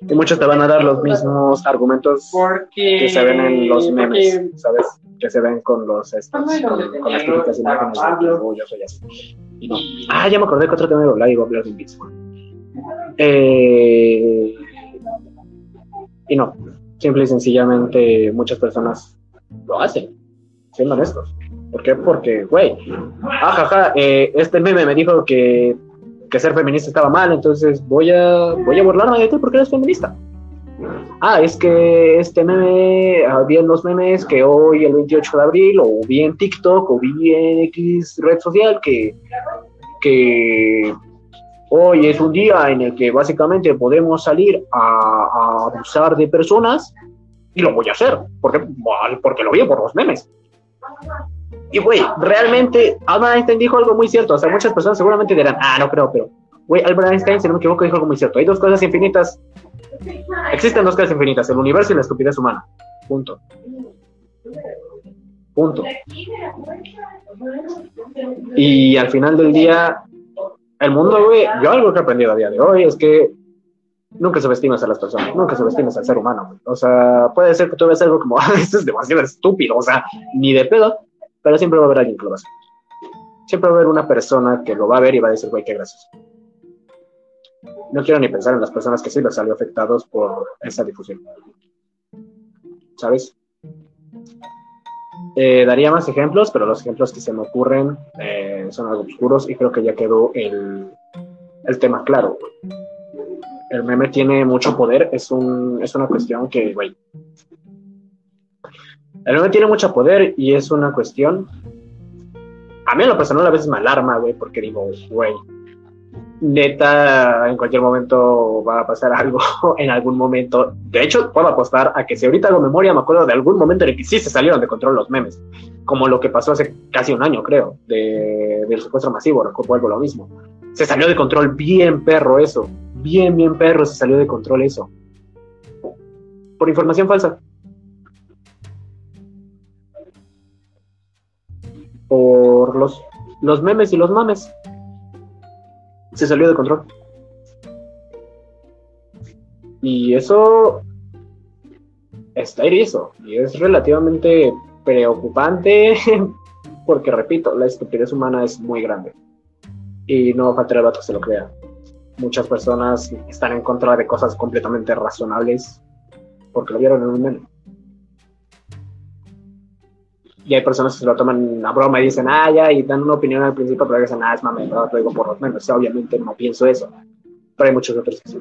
y muchos te van a dar los mismos argumentos Porque, que se ven en los memes, porque- ¿sabes? Que se ven con los estos, con, las típicas imágenes de Pablo. que, "Oh, yo soy así. Y no. Ah, ya me acordé que otro tema de hablar, iba a hablar de Invincible. Eh, y no, simple y sencillamente muchas personas lo hacen, siendo honestos. ¿Por qué? Porque, güey, ajaja, eh, este meme me dijo que, que ser feminista estaba mal, entonces voy a, voy a burlarme de ti porque eres feminista. Ah, es que este meme, ah, vi en los memes que hoy, el 28 de abril, o vi en TikTok, o vi en X red social, que, que hoy es un día en el que básicamente podemos salir a, a abusar de personas, y lo voy a hacer, porque, porque lo vi por los memes. Y, güey, realmente Albert Einstein dijo algo muy cierto. O sea, muchas personas seguramente dirán, ah, no creo, pero, güey, Albert Einstein, si no me equivoco, dijo algo muy cierto. Hay dos cosas infinitas. Existen dos cosas infinitas, el universo y la estupidez humana. Punto. Punto. Y al final del día, el mundo, güey, yo algo que he aprendido a día de hoy es que nunca subestimas a las personas, nunca subestimas al ser humano. O sea, puede ser que tú veas algo como, "Ah, esto es demasiado estúpido, o sea, ni de pedo, pero siempre va a haber alguien que lo va a hacer. Siempre va a haber una persona que lo va a ver y va a decir, güey, qué gracioso. No quiero ni pensar en las personas que sí les salió afectados por esa difusión. ¿Sabes? Eh, daría más ejemplos, pero los ejemplos que se me ocurren eh, son algo oscuros y creo que ya quedó el, el tema claro. El meme tiene mucho poder, es, un, es una cuestión que, güey. El meme tiene mucho poder y es una cuestión. A mí en lo personal a veces me alarma, güey, porque digo, güey, neta, en cualquier momento va a pasar algo, en algún momento. De hecho, puedo apostar a que si ahorita hago memoria, me acuerdo de algún momento en el que sí se salieron de control los memes, como lo que pasó hace casi un año, creo, de, del secuestro masivo, recuerdo lo mismo. Se salió de control bien perro eso, bien, bien perro, se salió de control eso. Por información falsa. Por los, los memes y los mames se salió de control. Y eso está erizo y es relativamente preocupante porque, repito, la estupidez humana es muy grande y no faltará el vato que se lo crea. Muchas personas están en contra de cosas completamente razonables porque lo vieron en un meme. Y hay personas que se lo toman a broma y dicen, ah, ya, y dan una opinión al principio, pero dicen, ah, es mame, no, lo digo por los memes. O sea, obviamente no pienso eso. Pero hay muchos otros que sí.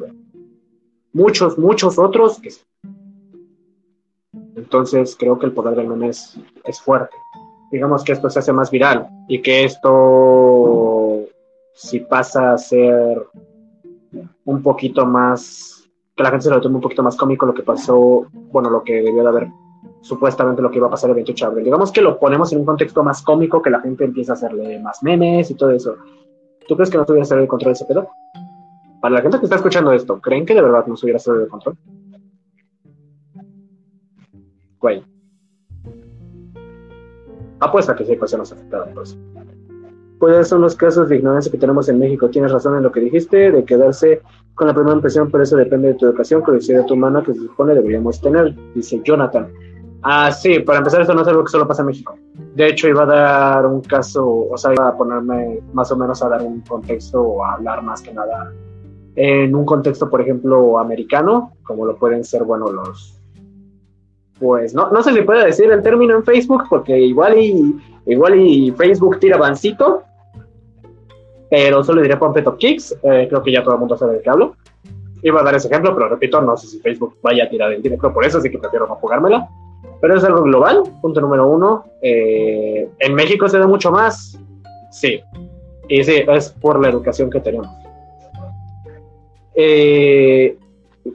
Muchos, muchos otros que sí. Entonces, creo que el poder del meme es, es fuerte. Digamos que esto se hace más viral y que esto, si pasa a ser un poquito más, que la gente se lo tome un poquito más cómico, lo que pasó, bueno, lo que debió de haber supuestamente lo que iba a pasar el 28 de abril. Digamos que lo ponemos en un contexto más cómico, que la gente empieza a hacerle más memes y todo eso. ¿Tú crees que no tuviera salido de control ese pedo? Para la gente que está escuchando esto, ¿creen que de verdad no hubiera salido de control? Güey. Apuesta que sí hay personas afectadas por eso. Pues son los casos de ignorancia que tenemos en México. Tienes razón en lo que dijiste, de quedarse con la primera impresión, pero eso depende de tu educación, curiosidad humana que se supone deberíamos tener, dice Jonathan. Ah, sí, para empezar, esto no es algo que solo pasa en México. De hecho, iba a dar un caso, o sea, iba a ponerme más o menos a dar un contexto o a hablar más que nada en un contexto, por ejemplo, americano, como lo pueden ser, bueno, los. Pues no, no sé si puede decir el término en Facebook, porque igual y, igual y Facebook tira bancito, pero solo diré Pump It Up Kicks, eh, creo que ya todo el mundo sabe de qué hablo. Iba a dar ese ejemplo, pero repito, no sé si Facebook vaya a tirar el directo por eso, así que prefiero no jugármela. Pero es algo global, punto número uno. Eh, en México se da mucho más, sí. Y sí, es por la educación que tenemos. Eh,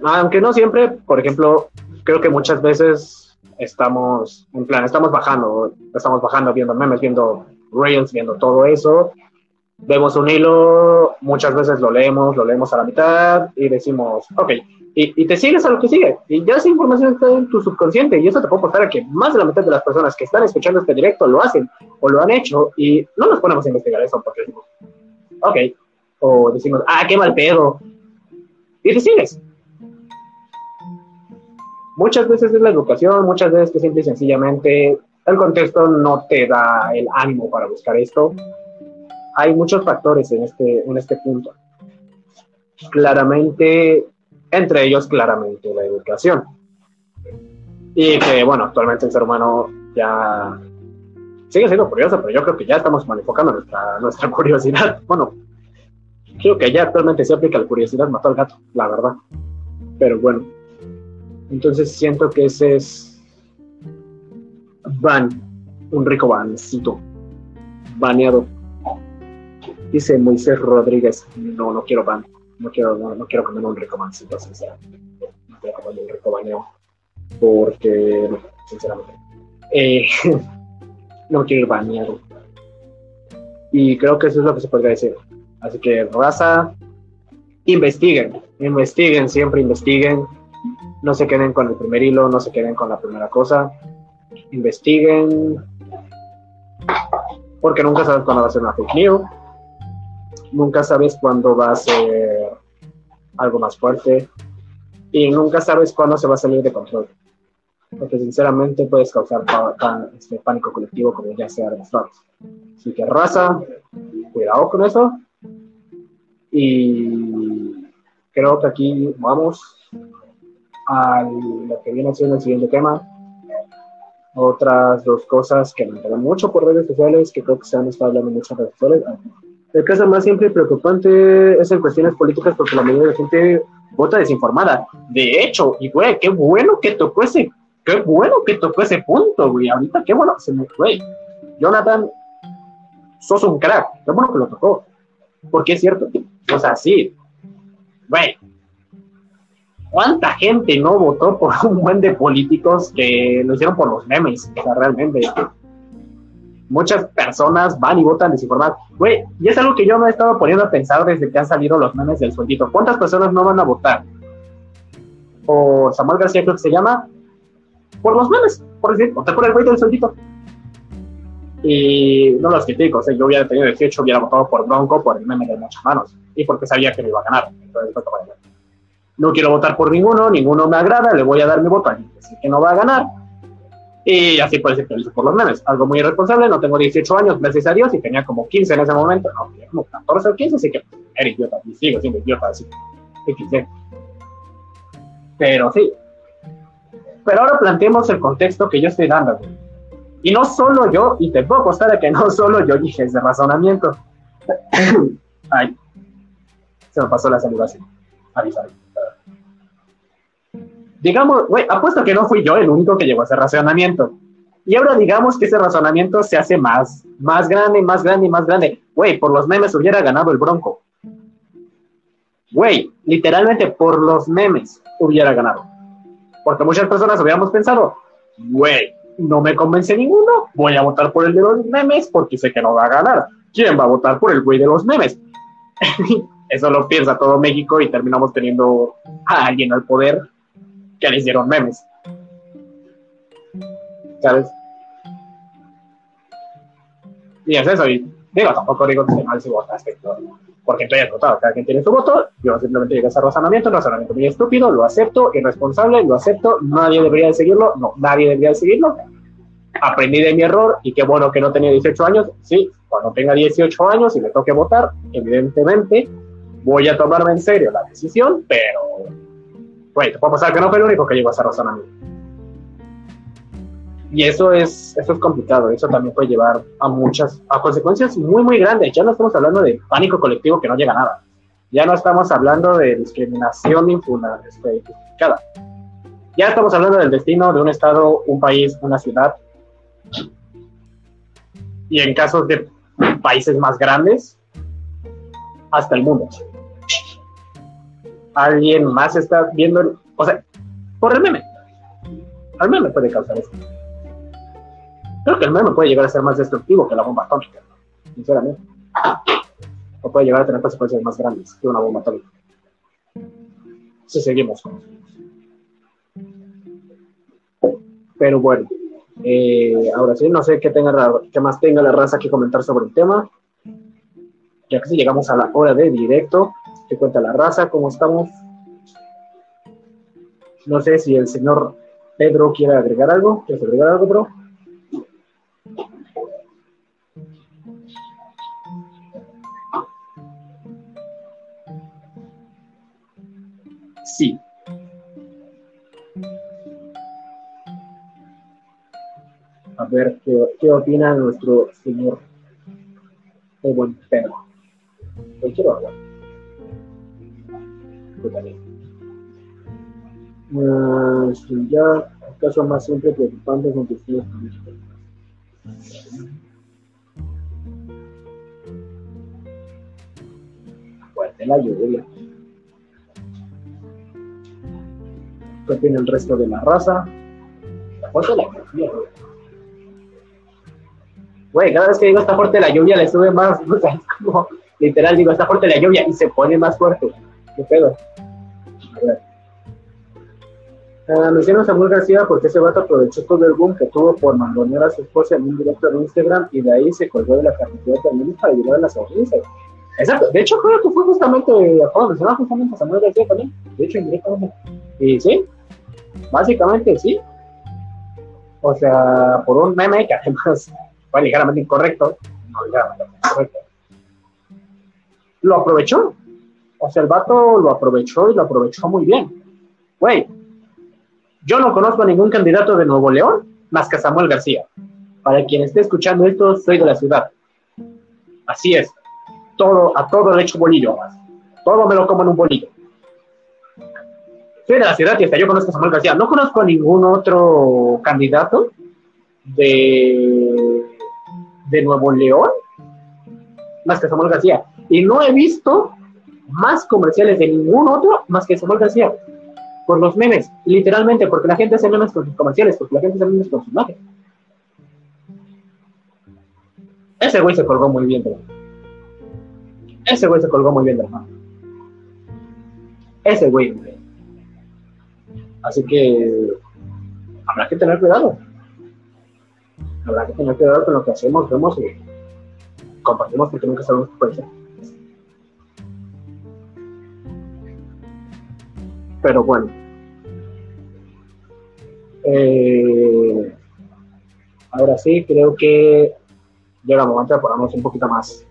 aunque no siempre, por ejemplo, creo que muchas veces estamos, en plan, estamos bajando, estamos bajando viendo memes, viendo reels, viendo todo eso. Vemos un hilo, muchas veces lo leemos, lo leemos a la mitad y decimos, ok, y, y, te sigues a lo que sigue. Y ya esa información está en tu subconsciente. Y eso te puede aportar a que más de la mitad de las personas que están escuchando este directo lo hacen o lo han hecho. Y no nos ponemos a investigar eso porque decimos, ok. O decimos, ah, qué mal pedo. Y te sigues. muchas veces es la educación, muchas veces que simple y sencillamente el contexto no te da el ánimo para buscar esto. Hay muchos factores en este, en este punto. Claramente, entre ellos claramente la educación. Y que, bueno, actualmente el ser humano ya sigue siendo curioso, pero yo creo que ya estamos enfocando nuestra, nuestra curiosidad. Bueno, creo que ya actualmente se aplica la curiosidad mató al gato, la verdad. Pero bueno, entonces siento que ese es van, un rico bancito, baneado. Dice Moisés Rodríguez, no, no quiero ban, no quiero, no, quiero comer un rico sinceramente. No quiero comer un rico baneo, porque, sinceramente, eh, no quiero ir baneado. Y creo que eso es lo que se podría decir. Así que, raza, investiguen, investiguen, siempre investiguen. No se queden con el primer hilo, no se queden con la primera cosa. Investiguen, porque nunca sabes cuándo va a ser una fake news. Nunca sabes cuándo va a ser algo más fuerte. Y nunca sabes cuándo se va a salir de control porque sinceramente puedes causar este pánico colectivo como ya sea demostrado. Así que raza, cuidado con eso. Y creo que aquí vamos a lo que viene siendo el siguiente tema. Otras dos cosas que me enteran mucho por redes sociales, que creo que se han estado hablando mucho en redes sociales. El caso más simple y preocupante es en cuestiones políticas porque la mayoría de la gente vota desinformada. De hecho, y güey, qué bueno que tocó ese qué bueno que tocó ese punto, güey. Ahorita, qué bueno que se me. Güey, Jonathan, sos un crack. Qué bueno que lo tocó. Porque es cierto. O sea, sí. Güey. ¿Cuánta gente no votó por un buen de políticos que lo hicieron por los memes? O sea, realmente. Muchas personas van y votan desinformadas. Güey, y es algo que yo me he estado poniendo a pensar desde que han salido los memes del sueldito. ¿Cuántas personas no van a votar? Por Samuel García, creo que se llama, por los memes, por decir, o por el güey del sueldito. Y no los critico, o sea, yo hubiera tenido 18, hubiera votado por Bronco por el meme de muchas manos y porque sabía que me iba a ganar. no quiero votar por ninguno, ninguno me agrada, le voy a dar mi voto a alguien que no va a ganar. Y así que lo hice por los memes. Algo muy irresponsable, no tengo 18 años, gracias a Dios, y tenía como 15 en ese momento, no, tenía como 14 o 15, así que era idiota, y sigo siendo idiota, así que Pero sí, pero ahora planteemos el contexto que yo estoy dando, Y no solo yo, y te puedo contar que no solo yo dije ese razonamiento. Ay, se me pasó la salvación. Avisar. Digamos, güey, apuesto que no fui yo el único que llegó a ese razonamiento. Y ahora digamos que ese razonamiento se hace más, más grande, más grande más grande. Güey, por los memes hubiera ganado el Bronco. Güey, literalmente por los memes hubiera ganado. Porque muchas personas hubiéramos pensado, güey, no me convence ninguno, voy a votar por el de los memes porque sé que no va a ganar. ¿Quién va a votar por el güey de los memes? Eso lo piensa todo México y terminamos teniendo a alguien al poder que le hicieron memes. ¿Sabes? Y es eso, y digo, tampoco digo que mal si votaste, porque tú hayas votado, cada quien tiene su voto, yo simplemente llegué a ese razonamiento, un razonamiento muy estúpido, lo acepto, irresponsable, lo acepto, nadie debería de seguirlo, no, nadie debería de seguirlo, aprendí de mi error y qué bueno que no tenía 18 años, sí, cuando tenga 18 años y me toque votar, evidentemente voy a tomarme en serio la decisión, pero, bueno, te puedo pasar que no fue el único que llegó a ese razonamiento. Y eso es, eso es complicado, eso también puede llevar a muchas, a consecuencias muy, muy grandes. Ya no estamos hablando de pánico colectivo que no llega a nada. Ya no estamos hablando de discriminación este, injustificada. Ya estamos hablando del destino de un estado, un país, una ciudad. Y en casos de países más grandes, hasta el mundo. Alguien más está viendo, o sea, por el meme. Al meme puede causar esto. Creo que el meme puede llegar a ser más destructivo que la bomba atómica, sinceramente. O puede llegar a tener consecuencias más grandes que una bomba atómica. Si seguimos Pero bueno, eh, ahora sí, no sé qué, tenga, qué más tenga la raza que comentar sobre el tema. Ya que sí llegamos a la hora de directo. ¿Qué cuenta la raza? ¿Cómo estamos? No sé si el señor Pedro quiere agregar algo. ¿Quieres agregar algo, bro? Sí. A ver qué, qué opina nuestro señor el buen Pedro. Hoy quiero hablar. Uh, ya, el caso más simple preocupante con cuestiones políticas. Fuerte la lluvia. ¿Qué opina el resto de la raza? La fuerte la lluvia, güey. Cada vez que digo está fuerte la lluvia le sube más, es como, literal, digo está fuerte la lluvia y se pone más fuerte. ¿Qué pedo? A ver. Uh, a Samuel García porque ese vato aprovechó todo el boom que tuvo por mangonear a su esposa en un directo de Instagram y de ahí se colgó de la carretera también para ayudar a las audiencias. Exacto, de hecho creo que fue justamente, acabo de justamente a Samuel García también, de hecho indirectamente. Y sí, básicamente sí. O sea, por un meme que además fue ligeramente incorrecto, no ligeramente incorrecto, lo aprovechó. O sea, el lo aprovechó y lo aprovechó muy bien. Güey, yo no conozco a ningún candidato de Nuevo León más que Samuel García. Para quien esté escuchando esto, soy de la ciudad. Así es. Todo, a todo le echo bolillo. Todo me lo como en un bolillo. Soy de la ciudad y hasta yo conozco a Samuel García. No conozco a ningún otro candidato de, de Nuevo León más que Samuel García. Y no he visto más comerciales de ningún otro más que Samuel García por los memes, literalmente, porque la gente hace memes con sus comerciales, porque la gente hace memes con sus imágenes. Ese güey se colgó muy bien, bro. Ese güey se colgó muy bien, hermano. Ese güey, güey. Así que habrá que tener cuidado. Habrá que tener cuidado con lo que hacemos, vemos y compartimos porque nunca sabemos qué puede ser. Pero bueno. Eh, ahora sí, creo que llega el momento de ponernos un poquito más.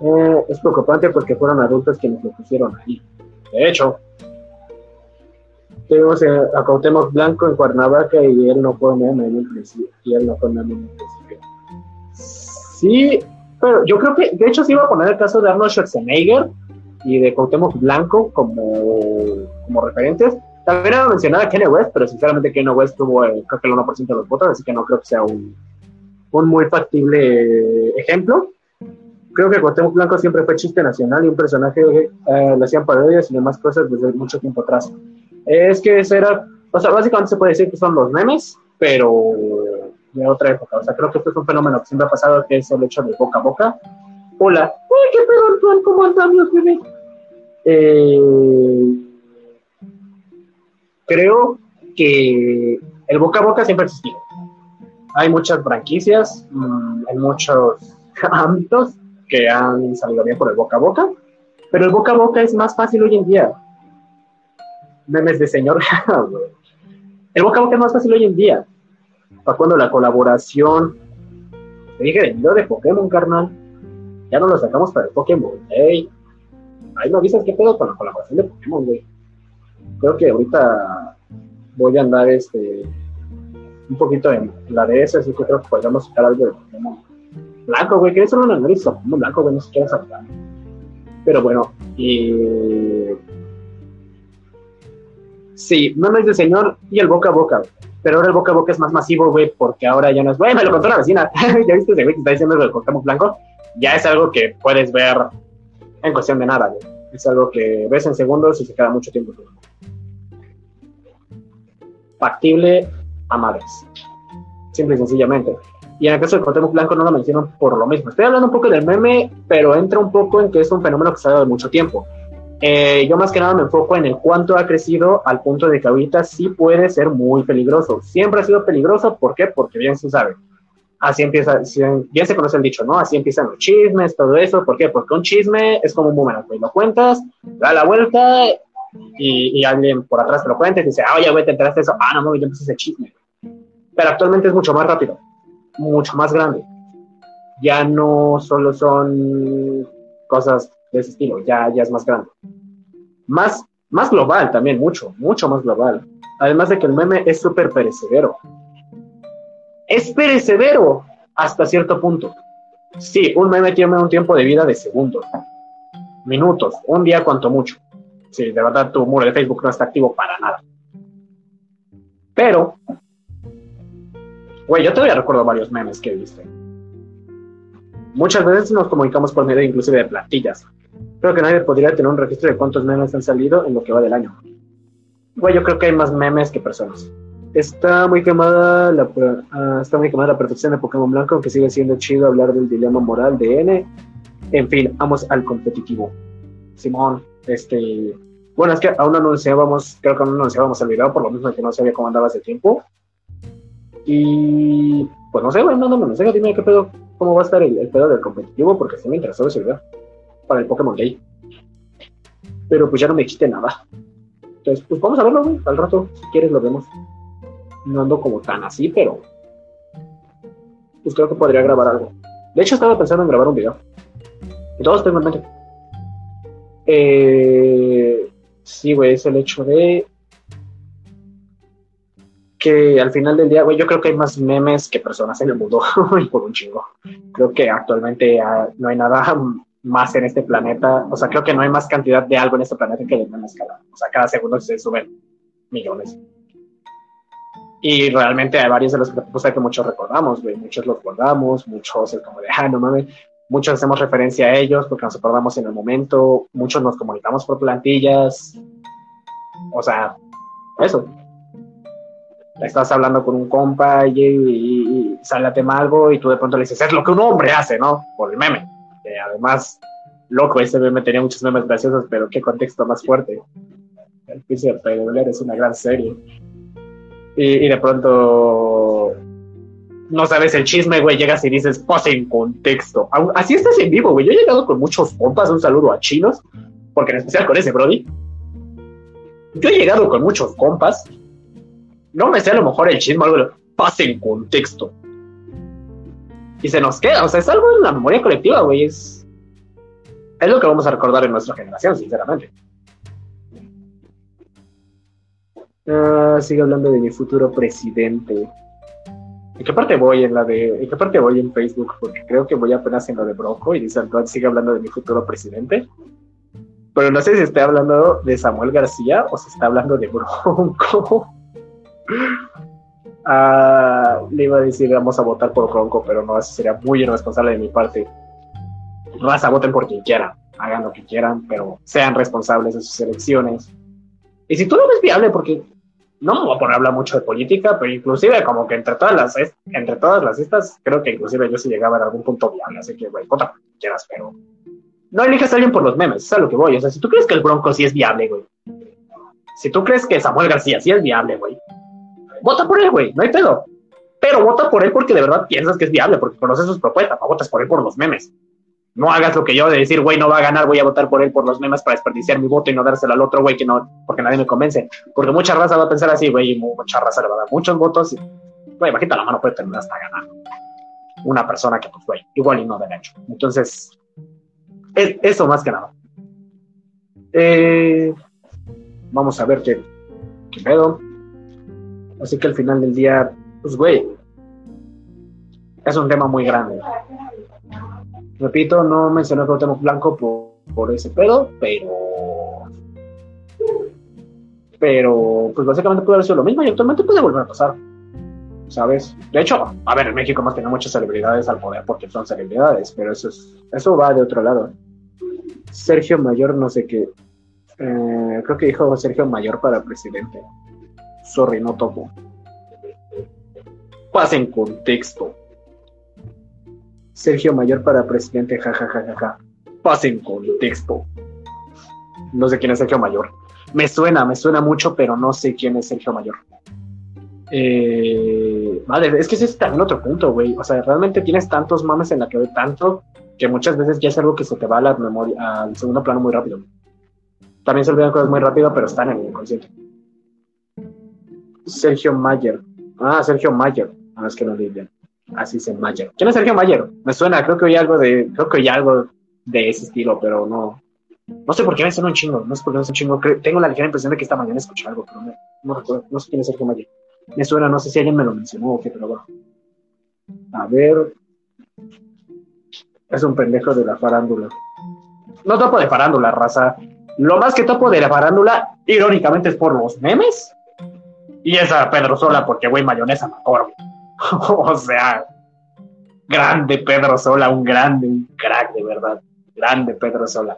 Eh, es preocupante porque fueron adultos quienes lo pusieron ahí. De hecho, tenemos a Cuauhtémoc Blanco en Cuernavaca y él no fue meme en un principio. Y él no fue meme en un principio. Sí, pero yo creo que, de hecho, sí iba a poner el caso de Arnold Schwarzenegger y de Cuauhtémoc Blanco como, como referentes. También era mencionada Kanye West, pero sinceramente Kanye West tuvo eh, creo que el 1% de los votos, así que no creo que sea un, un muy factible ejemplo. Creo que Cuauhtémoc Blanco siempre fue chiste nacional y un personaje, eh, le hacían parodias y demás cosas desde mucho tiempo atrás. Es que ese era, o sea, básicamente se puede decir que son los memes, pero de otra época. O sea, creo que esto es un fenómeno que siempre ha pasado, que es el hecho de boca a boca. Hola, ¡Uy, qué pedo actual! ¿Cómo andamos, bebé? Eh, creo que el boca a boca siempre ha. Hay muchas franquicias en muchos ámbitos que han salido bien por el boca a boca, pero el boca a boca es más fácil hoy en día. Memes de señor. el boca a boca es más fácil hoy en día. Para cuando la colaboración, te dije video de Pokémon, carnal, ya no lo sacamos para el Pokémon. Ahí no avisas qué pedo con la colaboración de Pokémon, güey. Creo que ahorita voy a andar este un poquito en la DS, así que creo que podríamos sacar algo de Pokémon blanco, güey. Quería solo un análisis Pokémon blanco, güey, no se quiere sacar. Pero bueno, y. Sí, no es de señor y el boca a boca, pero ahora el boca a boca es más masivo, güey, porque ahora ya no es, güey, me lo contó la vecina. ya viste güey que está diciendo lo de Pokémon blanco. Ya es algo que puedes ver en cuestión de nada, güey. Es algo que ves en segundos y se queda mucho tiempo. Factible a madres. Simple y sencillamente. Y en el caso de Cuauhtémoc Blanco no lo menciono por lo mismo. Estoy hablando un poco del meme, pero entra un poco en que es un fenómeno que se ha dado de mucho tiempo. Eh, yo más que nada me enfoco en el cuánto ha crecido al punto de que ahorita sí puede ser muy peligroso. Siempre ha sido peligroso, ¿por qué? Porque bien se sabe así empieza, bien se conoce el dicho, ¿no? Así empiezan los chismes, todo eso. ¿Por qué? Porque un chisme es como un boomerang, lo cuentas, da la vuelta y, y, alguien por atrás te lo cuenta y dice, ah, oye, güey, te enteraste de eso, ah, no, no, yo empecé ese chisme. Pero actualmente es mucho más rápido, mucho más grande. Ya no solo son cosas de ese estilo, ya, ya es más grande. Más, más global también, mucho, mucho más global. Además de que el meme es súper perecedero. Es perecedero hasta cierto punto. Sí, un meme tiene un tiempo de vida de segundos, minutos, un día cuanto mucho. Sí, de verdad tu muro de Facebook no está activo para nada. Pero, güey, yo todavía recuerdo varios memes que viste. Muchas veces nos comunicamos por medio inclusive de plantillas. Creo que nadie podría tener un registro de cuántos memes han salido en lo que va del año. Güey, yo creo que hay más memes que personas. Está muy quemada la, uh, está muy quemada la perfección de Pokémon Blanco, aunque sigue siendo chido hablar del dilema moral de N. En fin, vamos al competitivo. Simón, este. Bueno, es que aún anunciábamos, creo que aún anunciábamos el video, por lo mismo que no sabía cómo andaba hace tiempo. Y pues no sé, güey, no, no, no, sé, dime qué pedo, cómo va a estar el, pedo del competitivo, porque sí me interesó ese video para el Pokémon Day. Pero pues ya no me quite nada. Entonces, pues vamos a verlo. Al rato, si quieres, lo vemos. No ando como tan así, pero. Pues creo que podría grabar algo. De hecho, estaba pensando en grabar un video. Y todo tengo en mente. Eh, sí, güey, es el hecho de. Que al final del día, güey, yo creo que hay más memes que personas en el mundo, y por un chingo. Creo que actualmente no hay nada más en este planeta. O sea, creo que no hay más cantidad de algo en este planeta que de memes cada. O sea, cada segundo se suben millones. Y realmente hay varios de los que que muchos recordamos, güey. Muchos los guardamos, muchos es como de, ah, no mames. Muchos hacemos referencia a ellos porque nos acordamos en el momento. Muchos nos comunicamos por plantillas. O sea, eso. Estás hablando con un compa y, y sale a tema algo y tú de pronto le dices, es lo que un hombre hace, ¿no? Por el meme además, loco, ese meme tenía muchos memes graciosos, pero qué contexto más fuerte. El juicio de es una gran serie. Y, de pronto no sabes el chisme, güey, llegas y dices, pose en contexto. Así estás en vivo, güey. Yo he llegado con muchos compas, un saludo a chinos, porque en especial con ese Brody. Yo he llegado con muchos compas. No me sé a lo mejor el chisme, algo, pase en contexto y se nos queda. O sea, es algo en la memoria colectiva, güey. Es, es lo que vamos a recordar en nuestra generación, sinceramente. Ah, sigue hablando de mi futuro presidente. ¿En qué parte voy en la de, en qué parte voy en Facebook? Porque creo que voy apenas en lo de Bronco y dice Antoine sigue hablando de mi futuro presidente. Pero no sé si está hablando de Samuel García o si está hablando de Bronco. Ah, le iba a decir vamos a votar por Bronco, pero no, eso sería muy irresponsable de mi parte. Raza, voten por quien quieran, hagan lo que quieran, pero sean responsables de sus elecciones. Y si tú lo ves viable, porque no me voy a poner a hablar mucho de política, pero inclusive como que entre todas las entre todas las estas, creo que inclusive yo sí llegaba a algún punto viable, así que güey, quien quieras, pero no elijas a alguien por los memes, es a lo que voy. O sea, si tú crees que el Bronco sí es viable, güey. Si tú crees que Samuel García sí es viable, güey, vota por él, güey, no hay pedo. Pero vota por él porque de verdad piensas que es viable, porque conoces sus propuestas, no votas por él por los memes. No hagas lo que yo de decir, güey, no va a ganar, voy a votar por él por los memes para desperdiciar mi voto y no dárselo al otro, güey, que no, porque nadie me convence. Porque mucha raza va a pensar así, güey, y mucha raza le va a dar muchos votos. Y, güey, bajita la mano puede terminar hasta ganar. Una persona que, pues, güey, igual y no derecho. Entonces, es, eso más que nada. Eh, vamos a ver qué, qué pedo. Así que al final del día, pues güey, es un tema muy grande. Repito, no mencioné que tema blanco por, ese pedo, pero. Pero, pues básicamente puede haber sido lo mismo y actualmente puede volver a pasar. ¿Sabes? De hecho, a ver, en México hemos tenido muchas celebridades al poder porque son celebridades, pero eso, es, eso va de otro lado. Sergio Mayor, no sé qué. Eh, creo que dijo Sergio Mayor para presidente. Sorry, no topo. Pasen contexto. Sergio Mayor para presidente, jajajaja. Ja, Pasen contexto. No sé quién es Sergio Mayor. Me suena, me suena mucho, pero no sé quién es Sergio Mayor. Eh, madre, es que ese es también otro punto, güey. O sea, realmente tienes tantos mames en la que ve tanto que muchas veces ya es algo que se te va a la memoria, al segundo plano muy rápido. También se olvidan cosas muy rápido, pero están en el inconsciente. Sergio Mayer. Ah, Sergio Mayer. Ah, es que no leí bien. Así se Mayer. ¿Quién es Sergio Mayer? Me suena, creo que oí algo de, creo que oí algo de ese estilo, pero no. No sé por qué me suena un chingo, no sé por qué me suena un chingo. tengo la ligera impresión de que esta mañana escuché algo, pero no, recuerdo, no sé quién es Sergio Mayer. Me suena, no sé si alguien me lo mencionó o qué, pero bueno. A ver. Es un pendejo de la farándula. No topo de farándula, raza. Lo más que topo de la farándula, irónicamente, es por los memes. Y esa Pedro Sola, porque güey, mayonesa me acuerdo. o sea, grande Pedro Sola, un grande, un crack de verdad. Grande Pedro Sola.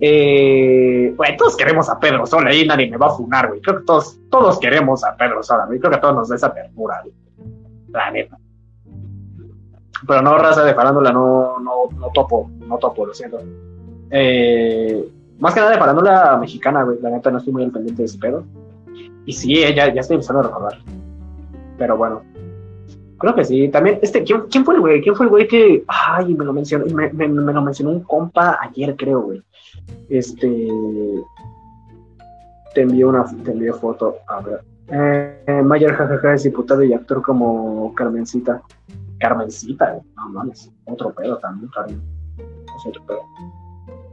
Eh, todos queremos a Pedro Sola y nadie me va a funar, güey. Creo que todos, todos queremos a Pedro Sola, güey. Creo que a todos nos da esa ternura, güey. La neta. Pero no, raza de farándula, no, no, no topo, no topo, lo siento. Eh, más que nada de farándula mexicana, güey. La neta no estoy muy al pendiente de ese pedo. Y sí, ya, ya estoy empezando a recordar. Pero bueno. Creo que sí. También, este, ¿quién, quién fue el güey? ¿Quién fue el güey que. Ay, me lo mencionó. Me, lo mencionó un compa ayer, creo, güey. Este. Te envió una te envió foto. A ver. Eh, Mayer, jajaja, es diputado y actor como Carmencita. Carmencita, no mames. Otro pedo también, Carmen. otro pedo.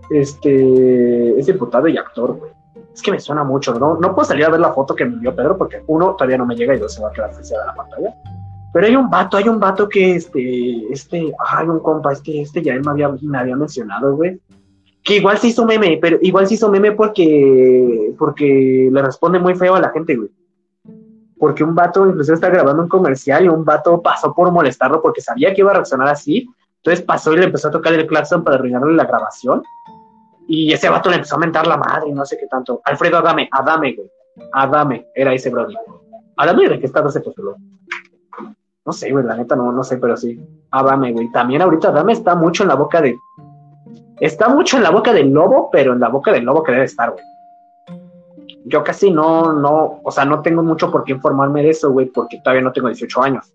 Este. Es diputado y actor, güey es que me suena mucho, ¿no? No puedo salir a ver la foto que me envió Pedro porque uno todavía no me llega y dos se va a quedar friciada la pantalla. Pero hay un vato, hay un vato que este, este, hay un compa, este, este ya me había, me había mencionado, güey. Que igual se hizo meme, pero igual se hizo meme porque, porque le responde muy feo a la gente, güey. Porque un vato incluso está grabando un comercial y un vato pasó por molestarlo porque sabía que iba a reaccionar así. Entonces pasó y le empezó a tocar el claxon para arruinarle la grabación. Y ese vato le empezó a mentar la madre no sé qué tanto. Alfredo Adame, Adame, güey. Adame, era ese brody. Adame, ¿de qué estado se postuló? No sé, güey, la neta no, no sé, pero sí. Adame, güey. También ahorita Adame está mucho en la boca de. Está mucho en la boca del lobo, pero en la boca del lobo que debe estar, güey. Yo casi no, no, o sea, no tengo mucho por qué informarme de eso, güey, porque todavía no tengo 18 años.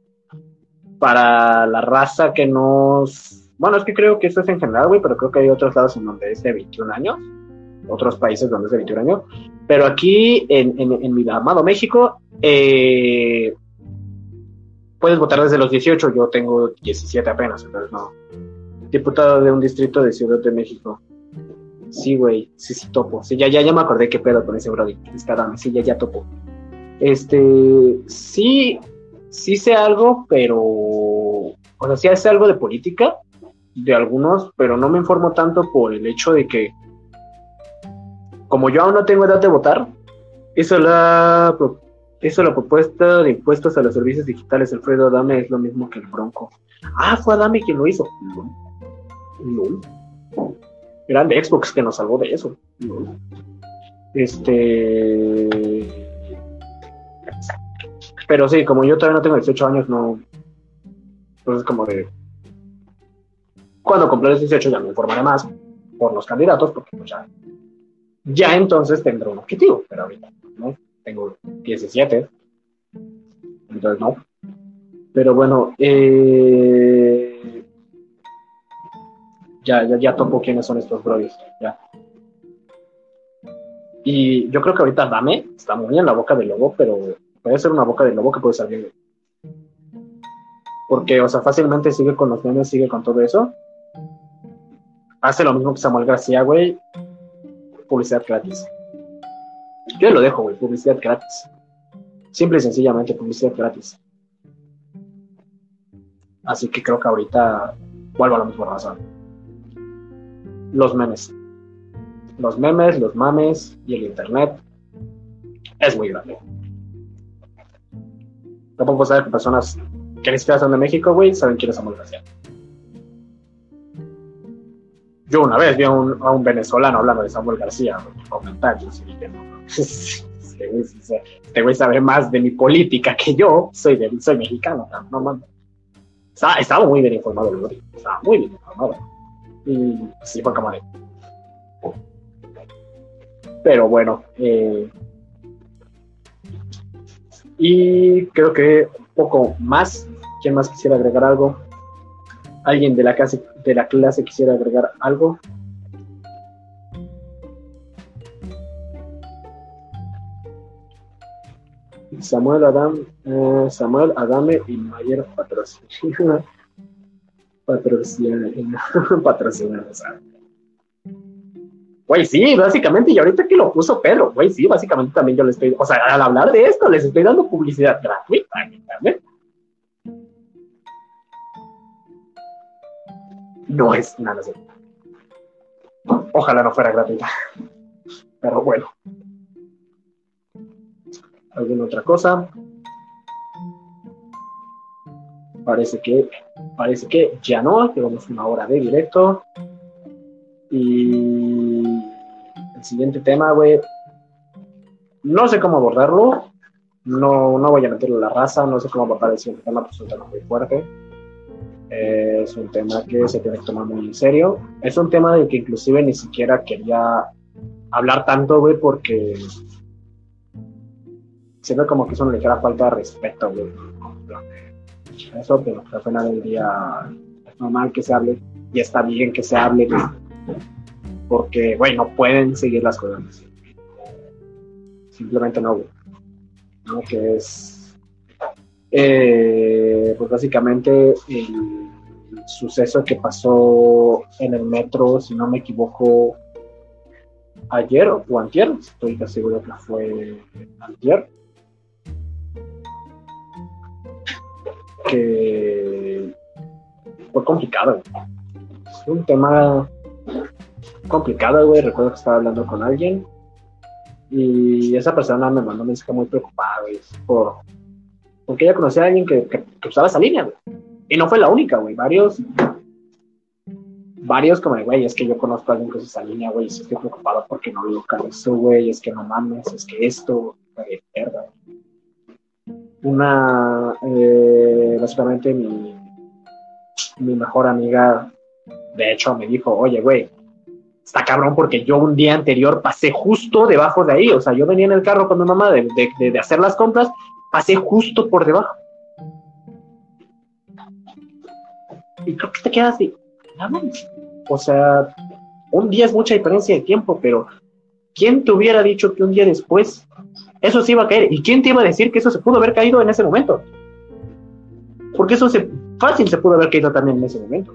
Para la raza que nos bueno, es que creo que eso es en general, güey, pero creo que hay otros lados en donde es de 21 años, otros países donde es de 21 años. Pero aquí, en, en, mi amado México, eh, puedes votar desde los 18, yo tengo 17 apenas, entonces no. Diputado de un distrito de Ciudad de México. Sí, güey, sí, sí, topo. Sí, ya, ya, ya me acordé qué pedo con ese Brody. Sí, ya, ya topo. Este, sí, sí sé algo, pero, o sea, sí sé algo de política, de algunos, pero no me informo tanto por el hecho de que, como yo aún no tengo edad de votar, eso la, eso la propuesta de impuestos a los servicios digitales, Alfredo Adame, es lo mismo que el Bronco. Ah, fue Adame quien lo hizo. No. Grande Xbox que nos salvó de eso. Este. Pero sí, como yo todavía no tengo 18 años, no. Pues es como de. Cuando cumpla los 18 ya me informaré más por los candidatos, porque pues ya, ya entonces tendré un objetivo, pero ahorita no, tengo 17, entonces no. Pero bueno, eh, ya, ya, ya topo quiénes son estos brothers, ya. Y yo creo que ahorita Dame está muy en la boca del lobo, pero puede ser una boca del lobo que puede salir. Porque, o sea, fácilmente sigue con los memes, sigue con todo eso hace lo mismo que Samuel García, güey. Publicidad gratis. Yo lo dejo, güey, publicidad gratis. Simple y sencillamente publicidad gratis. Así que creo que ahorita vuelvo a la misma razón. Los memes. Los memes, los mames y el internet es muy grande. Tampoco saber que personas que ni siquiera son de México, güey, saben quién es Samuel García. Yo una vez vi a un, venezolano hablando de Samuel García en comentarios y dije, no, este güey, este sabe más de mi política que yo, soy, de, soy mexicano, no mames. Estaba, muy bien informado, estaba muy bien informado. Y sí, fue de... Pero bueno, eh, y creo que un poco más. ¿Quién más quisiera agregar algo? ¿Alguien de la clase de la clase quisiera agregar algo. Samuel Adam, eh, Samuel Adame y Mayer patrocina, patrocina, patrocina, o. Güey, sí, básicamente, y ahorita que lo puso Pedro, güey, sí, básicamente también yo le estoy, o sea, al hablar de esto, les estoy dando publicidad gratuita, ¿también? No es nada así. Ojalá no fuera gratuita. Pero bueno. ¿Alguna otra cosa? Parece que, parece que ya no, tenemos una hora de directo. Y el siguiente tema, güey, no sé cómo abordarlo. No, no voy a meterlo la raza, no sé cómo abordar el siguiente tema, pues es un tema muy fuerte. es un tema que se tiene que tomar muy en serio. Es un tema del que inclusive ni siquiera quería hablar tanto, güey, porque siento como que es una ligera falta de respeto, güey. Eso, pero al final del día es normal que se hable y está bien que se hable, porque, güey, no pueden seguir las cosas Simplemente no, güey. ¿No? Que es, eh, pues básicamente el suceso que pasó en el metro, si no me equivoco, ayer o antier, estoy seguro que fue antier, que fue complicado. Es un tema complicado, güey. Recuerdo que estaba hablando con alguien y esa persona me mandó un mensaje muy preocupado, güey, por, porque ella conocía a alguien que, que, usaba esa línea, güey. Y no fue la única, güey. Varios, varios como, güey, es que yo conozco a alguien que usa esa línea, güey, y estoy preocupado porque no lo localizo, güey, es que no mames, es que esto, güey, mierda, una, eh, básicamente mi, mejor amiga, de hecho, me dijo, oye, güey, está cabrón porque yo un día anterior pasé justo debajo de ahí, o sea, yo venía en el carro con mi mamá de, de, hacer las compras, pasé justo por debajo. Y creo que te quedas así, o sea, un día es mucha diferencia de tiempo, pero ¿quién te hubiera dicho que un día después eso se iba a caer. ¿Y quién te iba a decir que eso se pudo haber caído en ese momento? Porque eso se, fácil se pudo haber caído también en ese momento.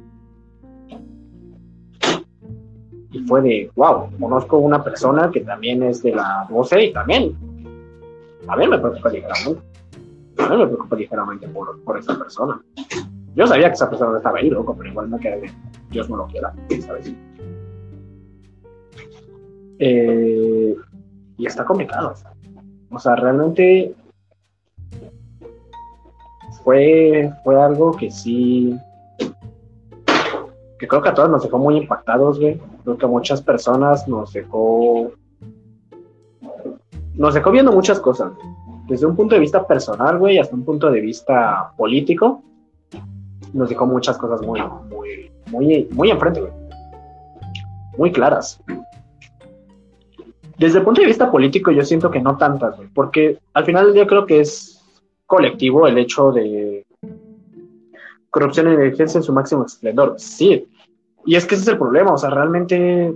Y fue de, wow, conozco una persona que también es de la 12 y también, a mí me preocupa ligeramente. A mí me preocupa ligeramente por, por esa persona. Yo sabía que esa persona estaba ahí, loco, pero igual me quedé de Dios no lo quiera, ¿sabes? Eh, y está complicado, ¿sabes? O sea, realmente fue, fue algo que sí, que creo que a todos nos dejó muy impactados, güey. Creo que a muchas personas nos dejó, nos dejó viendo muchas cosas, desde un punto de vista personal, güey, hasta un punto de vista político, nos dejó muchas cosas muy, muy, muy, muy enfrente, güey. Muy claras. Desde el punto de vista político, yo siento que no tantas, porque al final yo creo que es colectivo el hecho de corrupción y negligencia en su máximo esplendor. Sí, y es que ese es el problema, o sea, realmente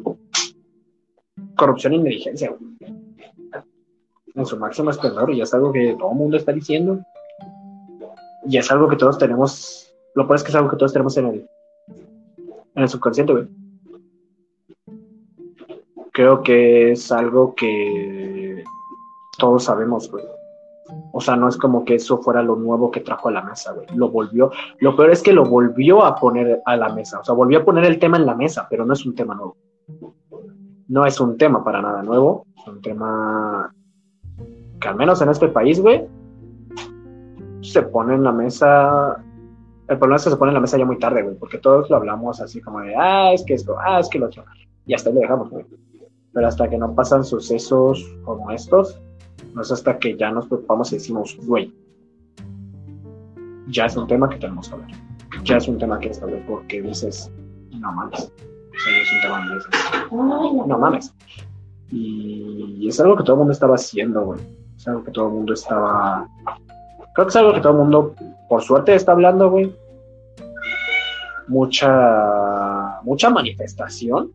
corrupción y negligencia en su máximo esplendor, y es algo que todo el mundo está diciendo, y es algo que todos tenemos, lo peor es que es algo que todos tenemos en el, en el subconsciente, güey creo que es algo que todos sabemos, güey. O sea, no es como que eso fuera lo nuevo que trajo a la mesa, güey. Lo volvió. Lo peor es que lo volvió a poner a la mesa. O sea, volvió a poner el tema en la mesa, pero no es un tema nuevo. No es un tema para nada nuevo. Es un tema que al menos en este país, güey, se pone en la mesa. El problema es que se pone en la mesa ya muy tarde, güey, porque todos lo hablamos así como de, ah, es que esto, ah, es que lo otro. Y hasta ahí lo dejamos, güey pero hasta que no pasan sucesos como estos, no es hasta que ya nos preocupamos y decimos, güey, ya es un tema que tenemos que hablar, ya es un tema que está porque dices, no mames, es un tema no mames. Y es algo que todo el mundo estaba haciendo, güey. Es algo que todo el mundo estaba. Creo que es algo que todo el mundo, por suerte, está hablando, güey. Mucha. Mucha manifestación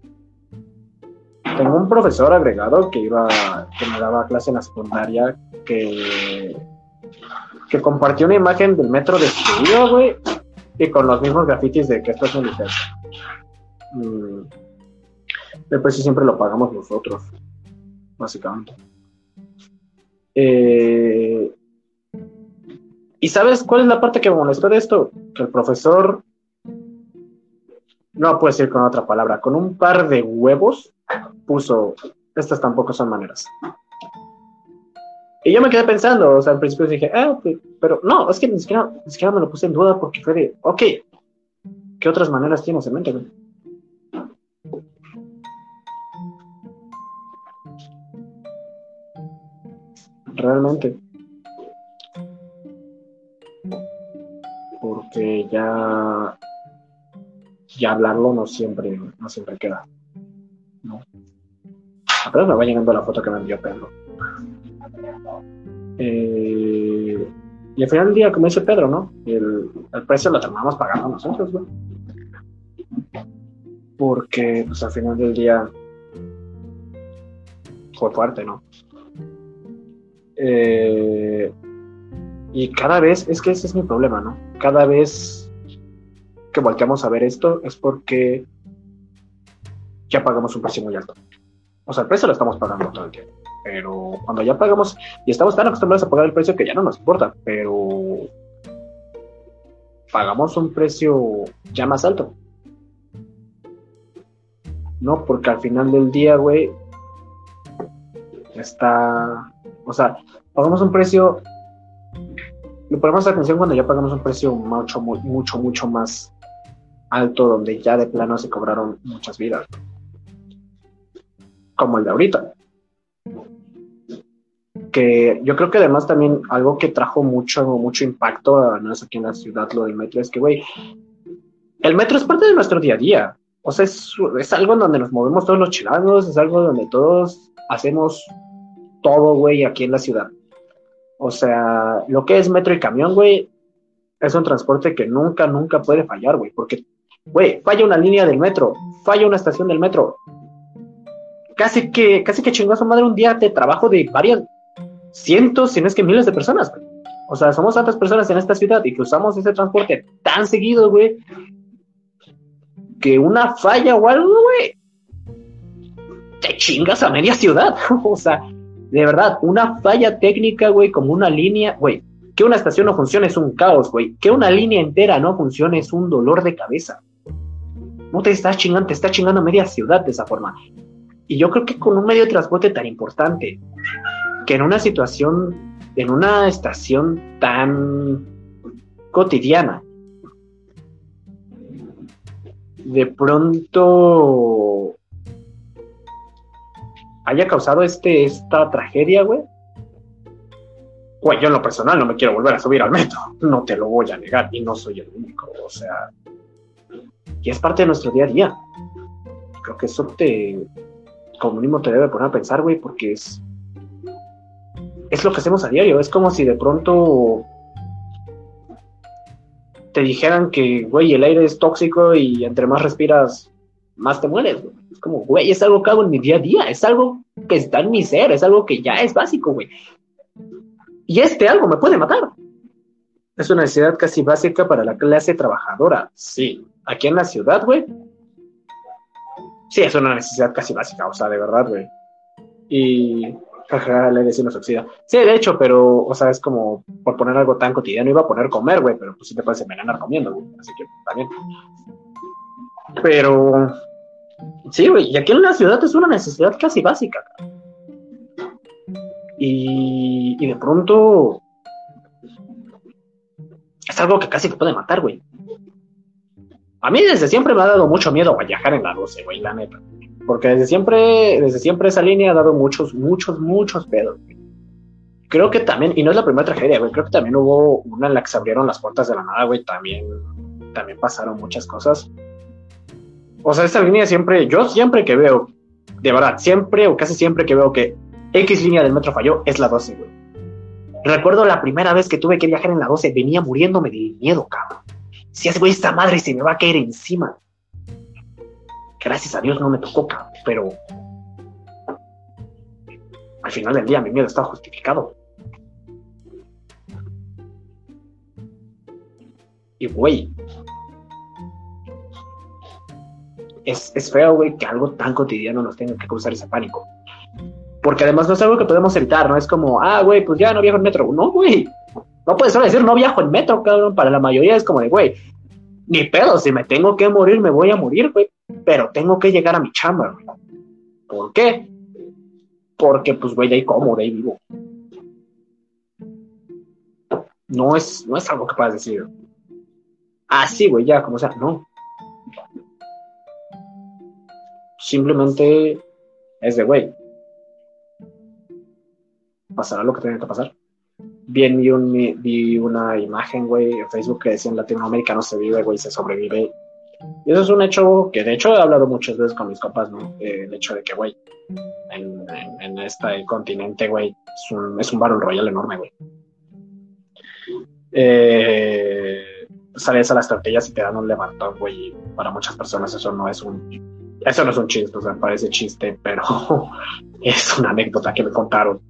tengo un profesor agregado que iba, que me daba clase en la secundaria, que que compartió una imagen del metro destruido, güey, y con los mismos grafitis de que esto es un mm, El precio siempre lo pagamos nosotros, básicamente. Eh, ¿Y sabes cuál es la parte que me molestó de esto? Que el profesor, no puedo decir con otra palabra, con un par de huevos puso, estas tampoco son maneras. Y yo me quedé pensando, o sea, al principio dije, ah, pero no, es que ni siquiera, ni siquiera me lo puse en duda porque fue de, ok, ¿qué otras maneras tienes en mente? Realmente. Porque ya, ya hablarlo no siempre, no siempre queda. ¿no? Apenas me va llegando la foto que me envió Pedro. Eh, y al final del día, como dice Pedro, ¿no? El, precio lo terminamos pagando nosotros, ¿no? Porque, pues al final del día fue fuerte, ¿no? Eh, y cada vez, es que ese es mi problema, ¿no? Cada vez que volteamos a ver esto es porque ya pagamos un precio muy alto. O sea, el precio lo estamos pagando todo el tiempo pero cuando ya pagamos y estamos tan acostumbrados a pagar el precio que ya no nos importa, pero pagamos un precio ya más alto. No, porque al final del día, güey, está, o sea, pagamos un precio, le ponemos atención cuando ya pagamos un precio mucho, mucho, mucho más alto, donde ya de plano se cobraron muchas vidas, como el de ahorita que yo creo que además también algo que trajo mucho, mucho impacto, no es aquí en la ciudad, lo del metro, es que, güey, el metro es parte de nuestro día a día. O sea, es, es algo en donde nos movemos todos los chilangos, es algo donde todos hacemos todo, güey, aquí en la ciudad. O sea, lo que es metro y camión, güey, es un transporte que nunca, nunca puede fallar, güey, porque, güey, falla una línea del metro, falla una estación del metro. Casi que, casi que su madre un día de trabajo de varias, cientos, si no es que miles de personas, O sea, somos tantas personas en esta ciudad y que usamos ese transporte tan seguido, güey, que una falla o algo, güey, te chingas a media ciudad. o sea, de verdad, una falla técnica, güey, como una línea, güey, que una estación no funcione es un caos, güey. Que una línea entera no funcione es un dolor de cabeza. No te estás chingando, te está chingando media ciudad de esa forma. Y yo creo que con un medio de transporte tan importante, que en una situación, en una estación tan cotidiana, de pronto haya causado este, esta tragedia, güey. Güey, yo en lo personal no me quiero volver a subir al metro, no te lo voy a negar, y no soy el único, o sea, y es parte de nuestro día a día. Creo que eso te, como mínimo te debe poner a pensar, güey, porque es, es lo que hacemos a diario. Es como si de pronto te dijeran que, güey, el aire es tóxico y entre más respiras, más te mueres. Es como, güey, es algo que hago en mi día a día, es algo que está en mi ser, es algo que ya es básico, güey. Y este algo me puede matar. Es una necesidad casi básica para la clase trabajadora. Sí, aquí en la ciudad, güey. Sí, es una necesidad casi básica, o sea, de verdad, güey. Y Jaja, la se nos oxida. Sí, de hecho, pero, o sea, es como por poner algo tan cotidiano, iba a poner comer, güey, pero pues sí te puedes envenenar comiendo, güey. Así que también. Pero, sí, güey, y aquí en la ciudad es una necesidad casi básica. Y, y de pronto es algo que casi te puede matar, güey. A mí desde siempre me ha dado mucho miedo viajar en la 12, güey, la neta. Porque desde siempre, desde siempre esa línea ha dado muchos, muchos, muchos pedos. Creo que también, y no es la primera tragedia, güey, creo que también hubo una en la que se abrieron las puertas de la nada, güey, también, también pasaron muchas cosas. O sea, esta línea siempre, yo siempre que veo, de verdad, siempre o casi siempre que veo que X línea del metro falló, es la 12, güey. Recuerdo la primera vez que tuve que viajar en la 12, venía muriéndome de miedo, cabrón. Si es, güey, esta madre se me va a caer encima gracias a Dios no me tocó, pero al final del día mi miedo estaba justificado. Y, güey, es, es feo, güey, que algo tan cotidiano nos tenga que causar ese pánico. Porque además no es algo que podemos evitar, ¿no? Es como, ah, güey, pues ya no viajo en metro. No, güey. No puedes solo decir no viajo en metro, cabrón. Para la mayoría es como de, güey, ni pedo, si me tengo que morir, me voy a morir, güey. Pero tengo que llegar a mi chamba, güey. ¿Por qué? Porque, pues, güey, de ahí como, de ahí vivo. No es, no es algo que puedas decir. Ah, sí, güey, ya, como sea, no. Simplemente es de, güey, pasará lo que tenga que pasar. Bien vi, un, vi una imagen, güey, en Facebook que decía en Latinoamérica no se vive, güey, se sobrevive. Y eso es un hecho que de hecho he hablado muchas veces con mis papás, ¿no? Eh, el hecho de que, güey, en, en, este continente, güey, es un, es un Battle Royal enorme, güey. Eh, sales a las tortillas y te dan un levantón, güey. Para muchas personas eso no es un... Eso no es un chiste, o sea, parece chiste, pero es una anécdota que me contaron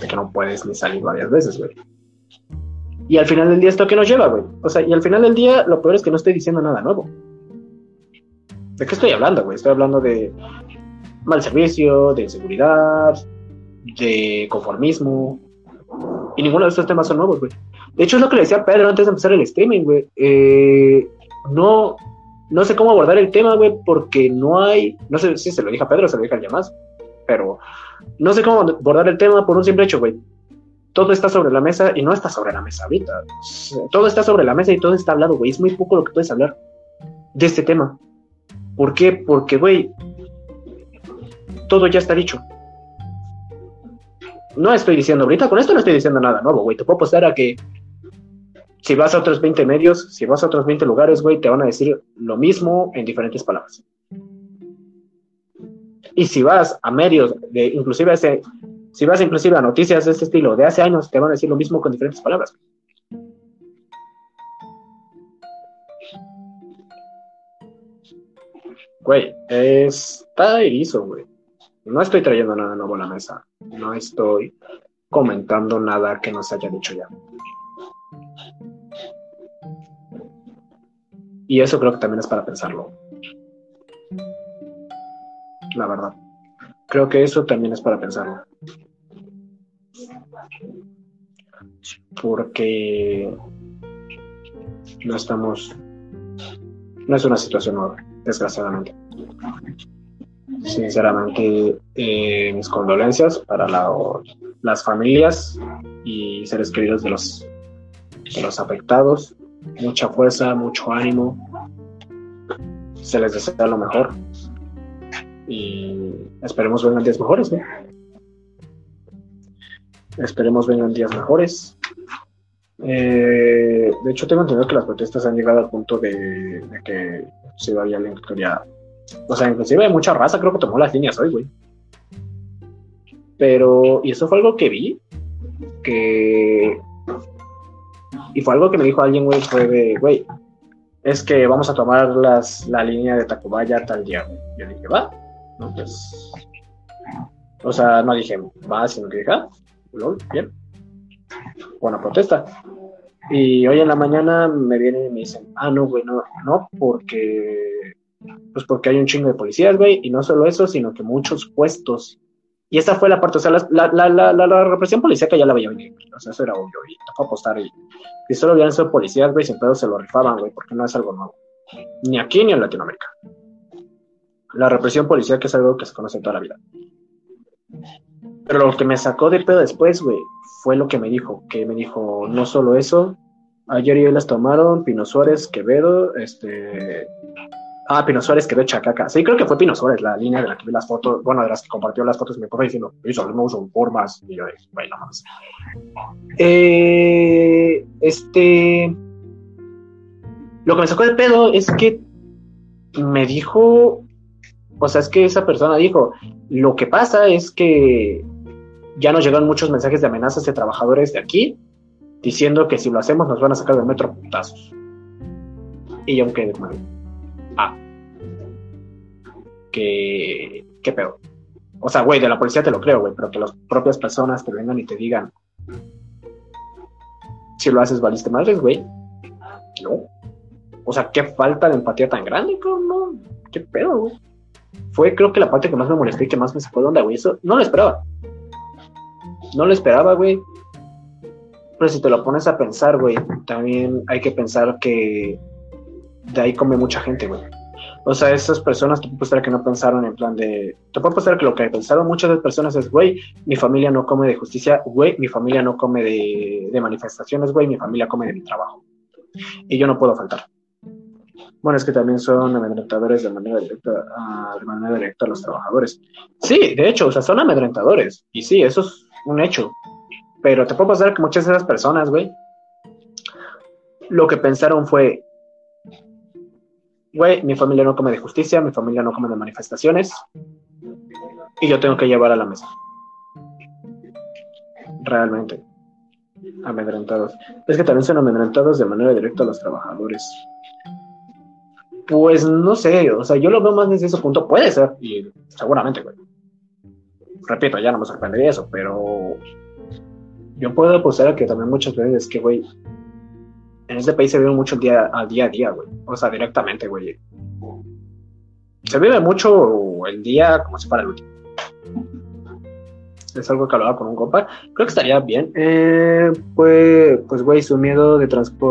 de que no puedes ni salir varias veces, güey. Y al final del día, ¿esto que nos lleva, güey? O sea, y al final del día, lo peor es que no estoy diciendo nada nuevo. ¿De qué estoy hablando, güey? Estoy hablando de mal servicio, de inseguridad, de conformismo. Y ninguno de estos temas son nuevos, güey. De hecho, es lo que le decía a Pedro antes de empezar el streaming, güey. Eh, no, no sé cómo abordar el tema, güey, porque no hay. No sé si se lo dije a Pedro o se lo dije a alguien más. Pero no sé cómo abordar el tema por un simple hecho, güey. Todo está sobre la mesa y no está sobre la mesa ahorita. Todo está sobre la mesa y todo está hablado, güey. Es muy poco lo que puedes hablar de este tema. ¿Por qué? Porque, güey, todo ya está dicho. No estoy diciendo ahorita, con esto no estoy diciendo nada nuevo, güey. Te puedo apostar a que si vas a otros 20 medios, si vas a otros 20 lugares, güey, te van a decir lo mismo en diferentes palabras. Y si vas a medios de inclusive ese, si vas inclusive a noticias de este estilo de hace años, te van a decir lo mismo con diferentes palabras. Güey, está erizo, güey. No estoy trayendo nada nuevo a la mesa. No estoy comentando nada que no se haya dicho ya. Y eso creo que también es para pensarlo la verdad. Creo que eso también es para pensarlo. Porque no estamos, no es una situación nueva, desgraciadamente. Sinceramente, eh, mis condolencias para las familias y seres queridos de los, de los afectados. Mucha fuerza, mucho ánimo. Se les desea lo mejor y esperemos vengan días mejores, ¿no? Esperemos vengan días mejores. Eh, de hecho, tengo entendido que las protestas han llegado al punto de, que se vaya la historia. O sea, inclusive hay mucha raza, creo que tomó las líneas hoy, güey. Pero, y eso fue algo que vi, que... Y fue algo que me dijo alguien, güey, fue de, güey, es que vamos a tomar las, la línea de Tacubaya tal día, güey. Yo dije, va, pues, o sea, no dije va, sino que dije, ah, bien, buena protesta. Y hoy en la mañana me vienen y me dicen, ah, no, güey, no, no, porque, pues porque hay un chingo de policías, güey, y no solo eso, sino que muchos puestos. Y esa fue la parte, o sea, la, la, la, la, represión policíaca ya la veía venir, o sea, eso era obvio, y tocó apostar, y si solo hubieran sido policías, güey, sin pedo se lo rifaban, güey, porque no es algo nuevo, ni aquí ni en Latinoamérica la represión policial, que es algo que se conoce toda la vida. Pero lo que me sacó de pedo después, güey, fue lo que me dijo, que me dijo, no solo eso, ayer y hoy las tomaron, Pino Suárez, Quevedo, este... Ah, Pino Suárez, Quevedo, Chacaca. Sí, creo que fue Pino Suárez, la línea de la que vi las fotos, bueno, de las que compartió las fotos mi papá diciendo, eso, no uso formas, y yo, bueno, más. Eh, este... Lo que me sacó de pedo es que me dijo o sea, es que esa persona dijo, lo que pasa es que ya nos llegan muchos mensajes de amenazas de trabajadores de aquí diciendo que si lo hacemos nos van a sacar del metro putazos. Y yo me quedé mal. Ah. ¿Qué, qué pedo? O sea, güey, de la policía te lo creo, güey, pero que las propias personas te vengan y te digan, si lo haces valiste madres, güey. No. O sea, qué falta de empatía tan grande, no. Qué pedo, güey. Fue creo que la parte que más me molestó y que más me sacó de onda, güey. Eso no lo esperaba. No lo esperaba, güey. Pero si te lo pones a pensar, güey, también hay que pensar que de ahí come mucha gente, güey. O sea, esas personas, te puedo estar que no pensaron en plan de. Te puedo pensar que lo que pensaron muchas de las personas es, güey, mi familia no come de justicia, güey, mi familia no come de manifestaciones, güey, mi familia come de mi trabajo. Y yo no puedo faltar. Bueno, es que también son amedrentadores de manera directa, a, de manera directa a los trabajadores. Sí, de hecho, o sea, son amedrentadores. Y sí, eso es un hecho. Pero te puedo pasar que muchas de esas personas, güey, lo que pensaron fue, güey, mi familia no come de justicia, mi familia no come de manifestaciones, y yo tengo que llevar a la mesa. Realmente. Amedrentados. Es que también son amedrentados de manera directa a los trabajadores. Pues no sé, o sea, yo lo veo más desde ese punto. Puede ser, y seguramente, güey. Repito, ya no me sorprendería eso, pero yo puedo apostar que también muchas veces que, güey, en este país se vive mucho el día, al día a día, güey. O sea, directamente, güey. Se vive mucho el día como si fuera el último. Es algo que hablaba con un compa. Creo que estaría bien. Pues, pues, güey, su miedo de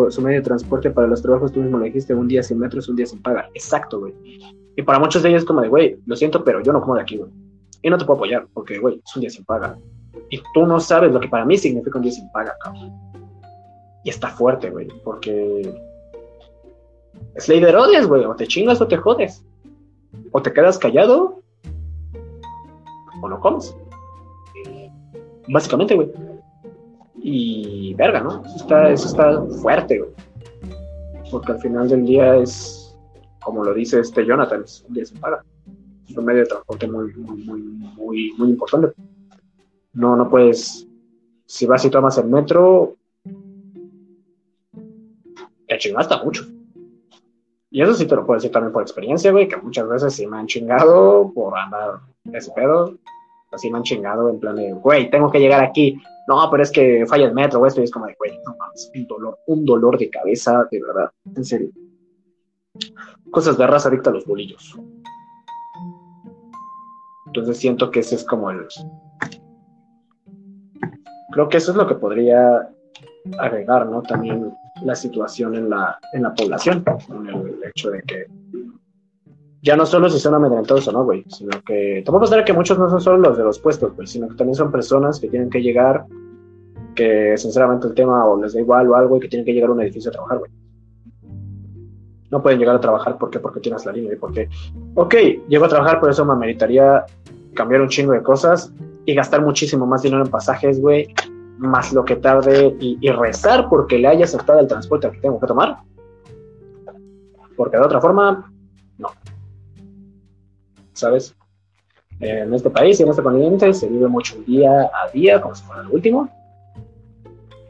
su medio de transporte para los trabajos, tú mismo lo dijiste, un día sin metros, un día sin paga. Exacto, güey. Y para muchos de ellos es como de, güey, lo siento, pero yo no como de aquí, güey. Y no te puedo apoyar, porque, güey, es un día sin paga. Y tú no sabes lo que para mí significa un día sin paga, cabrón. Y está fuerte, güey, porque es ley de Herodes, güey. O te chingas o te jodes. O te quedas callado o no comes. Básicamente, güey. Y verga, ¿no? Eso está, eso está fuerte, güey. Porque al final del día es, como lo dice este Jonathan, es un día sin paga. Es un medio de transporte muy, muy, muy, muy, importante. No, no puedes. Si vas y tomas el metro, te chingaste mucho. Y eso sí te lo puedo decir también por experiencia, güey, que muchas veces sí me han chingado por andar ese pedo. Así me han chingado en plan de, güey, tengo que llegar aquí. No, pero es que falla el metro. Esto y es como de, güey, no mames, un dolor, un dolor de cabeza, de verdad, en serio. Cosas de raza adicta a los bolillos. Entonces siento que ese es como el. Creo que eso es lo que podría agregar, ¿no? También la situación en la, en la población, el hecho de que ya no solo si son amedrentados o no, güey, sino que tampoco pasar que muchos no son solo los de los puestos, güey, sino que también son personas que tienen que llegar, que sinceramente el tema o les da igual o algo y que tienen que llegar a un edificio a trabajar, güey. No pueden llegar a trabajar porque porque tienes la línea y porque, ok, llego a trabajar, por eso me meritaría cambiar un chingo de cosas y gastar muchísimo más dinero en pasajes, güey, más lo que tarde y, rezar porque le haya aceptado el transporte que tengo que tomar. Porque de otra forma. ¿Sabes? En este país y en este continente se vive mucho día a día, como si fuera el último.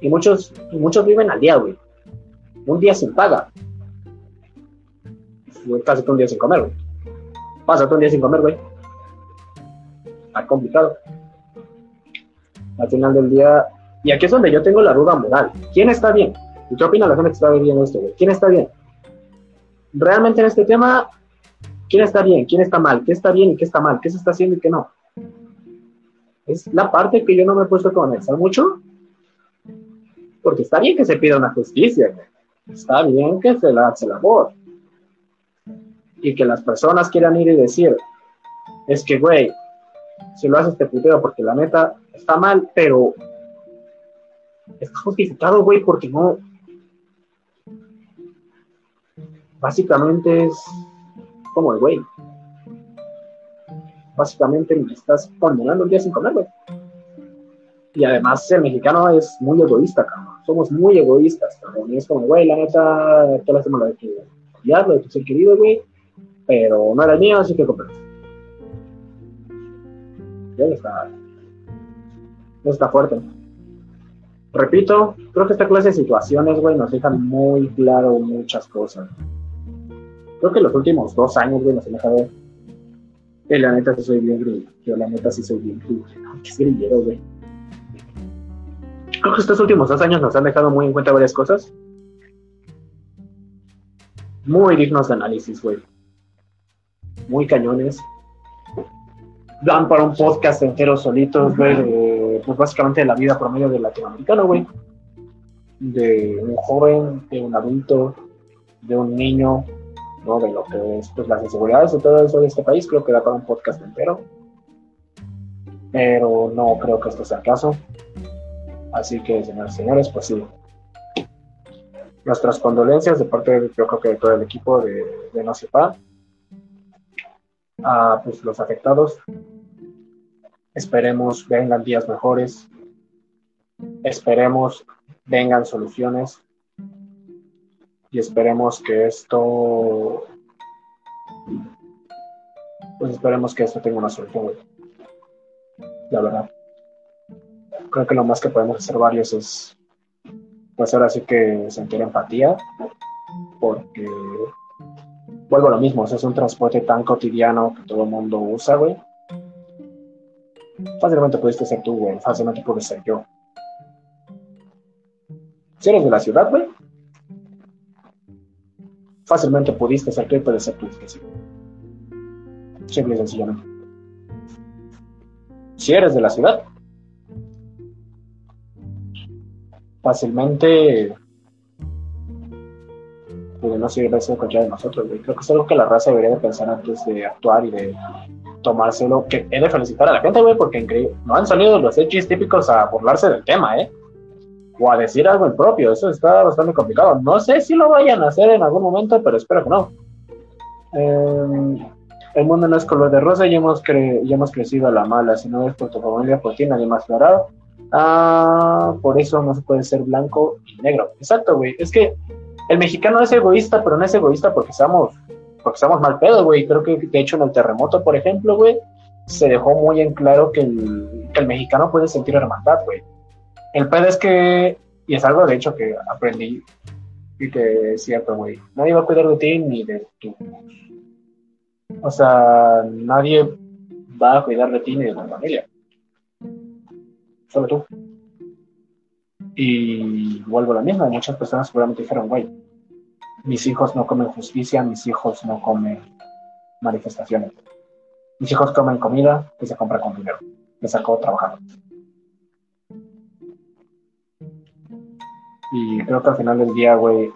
Y muchos, muchos viven al día, güey. Un día sin paga. Casi un día sin comer, güey. Pásate un día sin comer, güey. Está complicado. Al final del día, y aquí es donde yo tengo la duda moral. ¿Quién está bien? ¿Y qué opina la gente que está viviendo esto, güey? ¿Quién está bien? Realmente en este tema, ¿quién está bien? ¿Quién está mal? ¿Qué está bien y qué está mal? ¿Qué se está haciendo y qué no? Es la parte que yo no me he puesto a analizar mucho. Porque está bien que se pida una justicia. Está bien que se la hace la voz. Y que las personas quieran ir y decir, es que, güey, si lo haces te puteo porque la neta está mal, pero está justificado, güey, porque no. Básicamente es como el güey. Básicamente me estás condenando un día sin comer, güey. Y además el mexicano es muy egoísta, cabrón. Somos muy egoístas, cabrón. Y es como, güey, la neta, toda la semana de tu diablo, de tu ser querido, güey. Pero no era el mío, así que compré. Ya está. Ya está fuerte repito, creo que esta clase de situaciones, güey, nos dejan muy claro muchas cosas. Creo que los últimos dos años, güey, nos han dejado que la neta sí soy bien grillo. Yo la neta sí soy bien grillo. Qué grillero, güey. Creo que estos últimos dos años nos han dejado muy en cuenta varias cosas. muy dignos de análisis, güey. Muy cañones. Dan para un podcast entero solitos, güey, pues básicamente de la vida promedio del latinoamericano, güey. De un joven, de un adulto, de un niño, ¿no? De lo que es pues, las inseguridades de todo eso de este país, creo que da para un podcast entero. Pero no creo que esto sea el caso. Así que, señores y señores, pues sí. Nuestras condolencias de parte, de, yo creo que de todo el equipo de, de No a pues, los afectados. Esperemos vengan días mejores. Esperemos vengan soluciones. Y esperemos que esto. Pues esperemos que esto tenga una solución, La verdad creo que lo más que podemos hacer varios es, pues ahora sí que sentir empatía, porque vuelvo a lo mismo, es un transporte tan cotidiano que todo el mundo usa, güey. Fácilmente pudiste ser tú, güey, fácilmente pude ser yo. Si eres de la ciudad, güey, fácilmente pudiste ser tú y puedes ser tú. Simple y sencillamente. Si eres de la ciudad, fácilmente no sirve eso contra de nosotros, Creo que es algo que la raza debería de pensar antes de actuar y de tomárselo. Que he de felicitar a la gente, güey, porque no han salido los hechis típicos a burlarse del tema, ¿eh? O a decir algo en propio. Eso está bastante complicado. No sé si lo vayan a hacer en algún momento, pero espero que no. Em, el mundo no es color de rosa y hemos, hemos crecido a la mala. Si no es por tu familia, por ti, nadie más lo Ah, por eso no se puede ser blanco y negro. Exacto, güey. Es que el mexicano es egoísta, pero no es egoísta porque estamos, mal pedo, güey. Creo que de hecho en el terremoto, por ejemplo, güey, se dejó muy en claro que el mexicano puede sentir hermandad, güey. El pedo es que, y es algo de hecho que aprendí y que es cierto, güey, nadie va a cuidar de ti ni de tu. O sea, nadie va a cuidar de ti ni de tu familia solo tú. Y vuelvo a la misma, muchas personas seguramente dijeron, güey, mis hijos no comen justicia, mis hijos no comen manifestaciones. Mis hijos comen comida que se compra con dinero, que sacó trabajando. Y creo que al final del día, güey,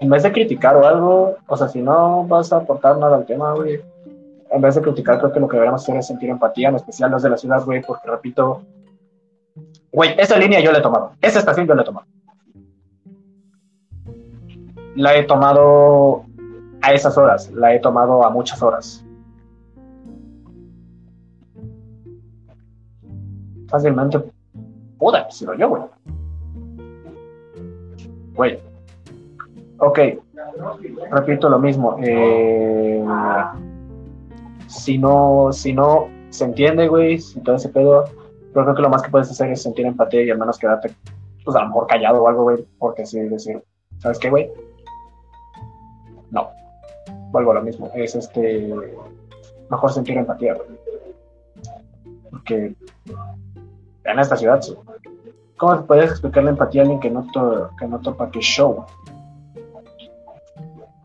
en vez de criticar o algo, o sea, si no vas a aportar nada al tema, güey, en vez de criticar, creo que lo que deberíamos hacer es sentir empatía, en especial los de la ciudad, güey, porque repito, Güey, esa línea yo la he tomado. Esa estación yo la he tomado. La he tomado a esas horas. La he tomado a muchas horas. Fácilmente pude haber sido yo, güey. Güey. Ok. Repito lo mismo. Eh, si no, si no se entiende, güey, si todo ese pedo pero creo que lo más que puedes hacer es sentir empatía y al menos quedarte, pues a lo mejor callado o algo, güey, porque sí decir, ¿sabes qué, güey? No. Vuelvo a lo mismo. Es este. Mejor sentir empatía, güey. Porque en esta ciudad, ¿cómo puedes explicar la empatía a alguien que no, que no topa que show?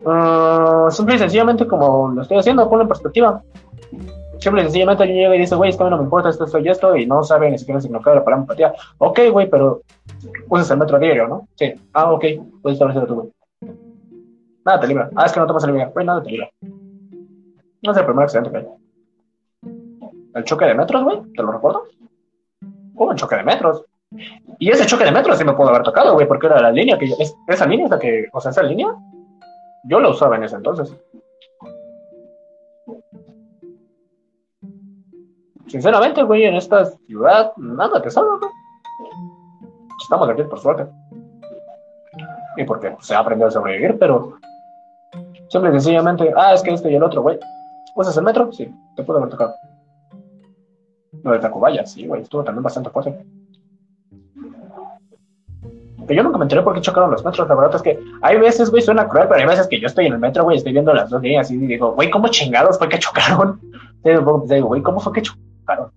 Uh, simple y sencillamente como lo estoy haciendo, ponlo en perspectiva. Simple y sencillamente alguien llega y dice, güey, es que a mí no me importa, esto soy esto, y no sabe ni siquiera significado la palabra empatía. Ok, güey, pero usas el metro diario, ¿no? Sí. Ah, ok, puedes establecerlo tú, güey. Nada te libra. Ah, es que no tomas el libra. Güey, nada te libra. No es el primer accidente que hay. El choque de metros, güey, ¿te lo recuerdo? Hubo un choque de metros. Y ese choque de metros sí me pudo haber tocado, güey, porque era la línea que yo, esa línea es que, o sea, esa línea, yo la usaba en ese entonces. Sinceramente, güey, en esta ciudad nada te salva, güey. Estamos aquí por suerte. Y porque se ha aprendido a sobrevivir, pero simple y sencillamente, ah, es que este y el otro, güey. ¿Usas el metro? Sí, te puedo haber tocado. Lo de Tacubaya, sí, güey, estuvo también bastante fuerte. Que yo nunca me enteré por qué chocaron los metros, la verdad es que hay veces, güey, suena cruel, pero hay veces que yo estoy en el metro, güey, estoy viendo las dos líneas y digo, güey, ¿cómo chingados fue que chocaron? Y digo, güey, ¿cómo fue que chocaron?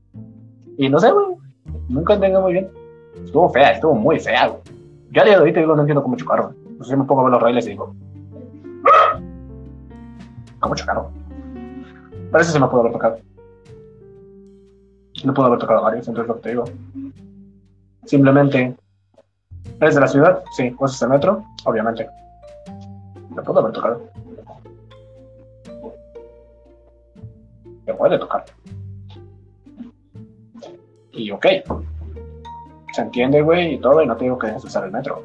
Y no sé, güey. Nunca entendí muy bien. Estuvo fea, estuvo muy fea, güey. Yo a día de ahorita digo, no entiendo cómo chocaron. Entonces yo me pongo a ver los raíles y digo, como chocado. Pero eso sí me pudo haber tocado. No pudo haber tocado varios, entonces lo que te digo. Simplemente, ¿eres de la ciudad? Sí. ¿Usas el metro? Obviamente. Me pudo haber tocado. Me puede tocar. Y ok. Se entiende, güey, y todo, y no te digo que dejes de usar el metro.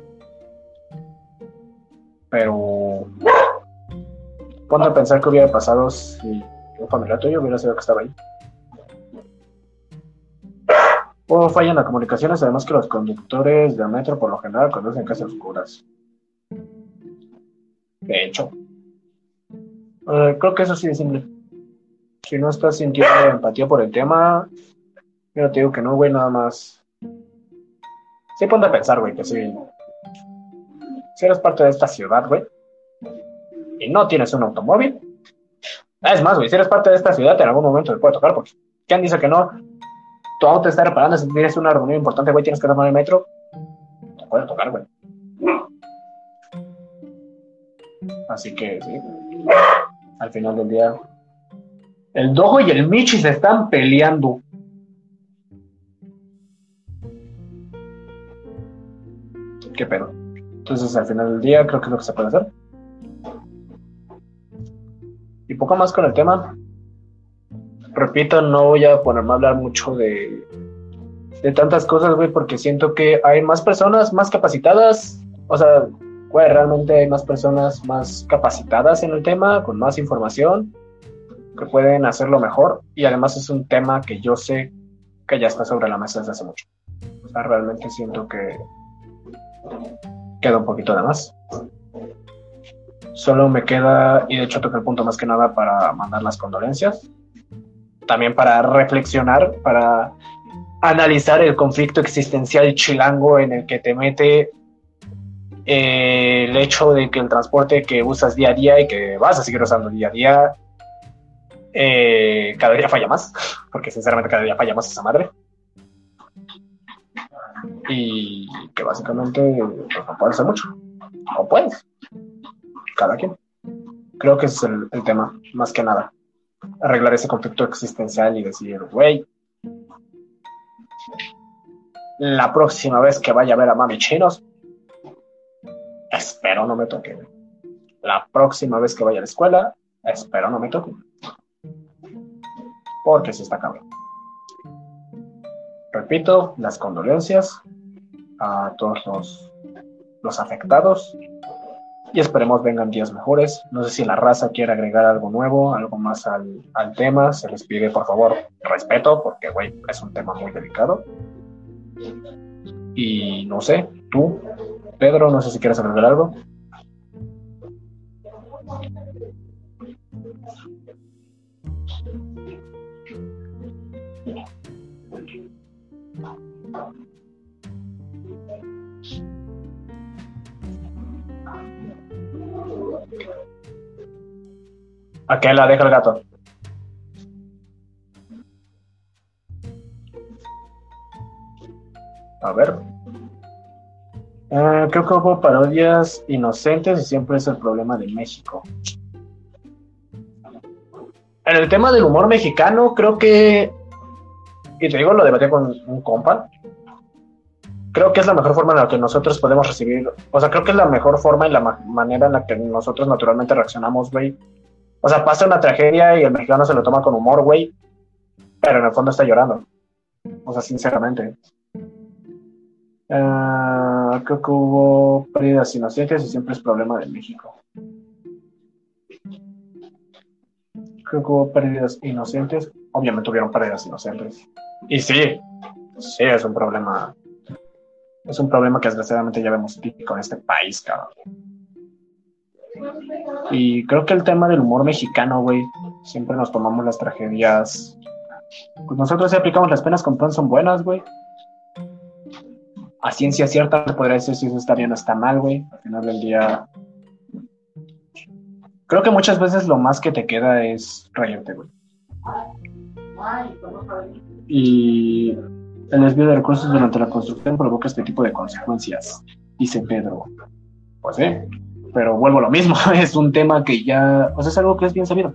Pero. Ponte a pensar qué hubiera pasado si un familiar tuyo hubiera sido que estaba ahí. O fallan las comunicaciones, además que los conductores de metro por lo general conducen casi oscuras. De hecho, eh, creo que eso sí es simple. Si no estás sintiendo empatía por el tema, yo te digo que no, güey, nada más. Sí, ponte a pensar, güey, que si, si eres parte de esta ciudad, güey, y no tienes un automóvil, es más, güey, si eres parte de esta ciudad, en algún momento te puede tocar, porque ¿quién dice que no? Tu auto está reparando, si tienes una reunión importante, güey, tienes que tomar el metro, te puede tocar, güey. Así que, sí, al final del día, el Dojo y el Michi se están peleando. ¿Qué pedo? Entonces, al final del día, creo que es lo que se puede hacer. Y poco más con el tema. Repito, no voy a ponerme a hablar mucho de, tantas cosas, güey, porque siento que hay más personas más capacitadas. O sea, güey, realmente hay más personas más capacitadas en el tema, con más información, que pueden hacerlo mejor. Y además es un tema que yo sé que ya está sobre la mesa desde hace mucho. O sea, realmente siento que queda un poquito de más. Solo me queda, y de hecho toca el punto más que nada para mandar las condolencias, también para reflexionar, para analizar el conflicto existencial chilango en el que te mete eh, el hecho de que el transporte que usas día a día y que vas a seguir usando día a día, eh, cada día falla más, porque sinceramente cada día falla más esa madre. Y que básicamente pues, no puede ser mucho. O puedes cada quien. Creo que es el, tema, más que nada. Arreglar ese conflicto existencial y decir, güey, la próxima vez que vaya a ver a mami chinos, espero no me toque. La próxima vez que vaya a la escuela, espero no me toque. Porque se está cabrón. Repito, las condolencias a todos los, los afectados y esperemos vengan días mejores. No sé si la raza quiere agregar algo nuevo, algo más al, al tema. Se les pide, por favor, respeto, porque, güey, es un tema muy delicado. Y no sé, tú, Pedro, no sé si quieres agregar algo. ¿A qué la deja el gato? A ver. Eh, creo que hubo parodias inocentes y siempre es el problema de México. En el tema del humor mexicano, creo que. Y te digo, lo debatí con un compa. Creo que es la mejor forma en la que nosotros podemos recibir. O sea, creo que es la mejor forma y la manera en la que nosotros naturalmente reaccionamos, güey, o sea, pasa una tragedia y el mexicano se lo toma con humor, güey, pero en el fondo está llorando. O sea, sinceramente. Uh, creo que hubo pérdidas inocentes y siempre es problema de México. Creo que hubo pérdidas inocentes. Obviamente hubieron pérdidas inocentes. Y sí, sí, es un problema. Es un problema que desgraciadamente ya vemos típico en este país, cabrón. Y creo que el tema del humor mexicano, güey, siempre nos tomamos las tragedias. Pues nosotros sí aplicamos las penas con pan son buenas, güey. A ciencia cierta podría decir si eso está bien o está mal, güey. Al final del día. Creo que muchas veces lo más que te queda es reírte, güey. Y el desvío de recursos durante la construcción provoca este tipo de consecuencias, dice Pedro. Pues sí, Pero vuelvo a lo mismo, es un tema que ya, o sea, es algo que es bien sabido.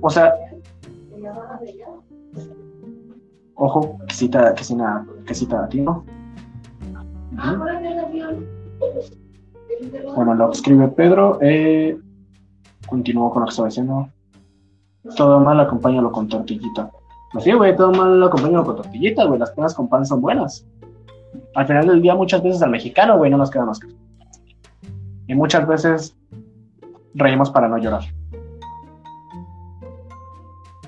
O sea, ojo, que cita, que cita, que cita a ti, ¿no? Bueno, lo escribe Pedro, eh, continúo con lo que estaba diciendo. Todo mal, acompáñalo con tortillita. Pues sí, güey, todo mal, acompáñalo con tortillita, güey. Las penas con pan son buenas. Al final del día, muchas veces al mexicano, güey, no nos queda más que. Y muchas veces reímos para no llorar.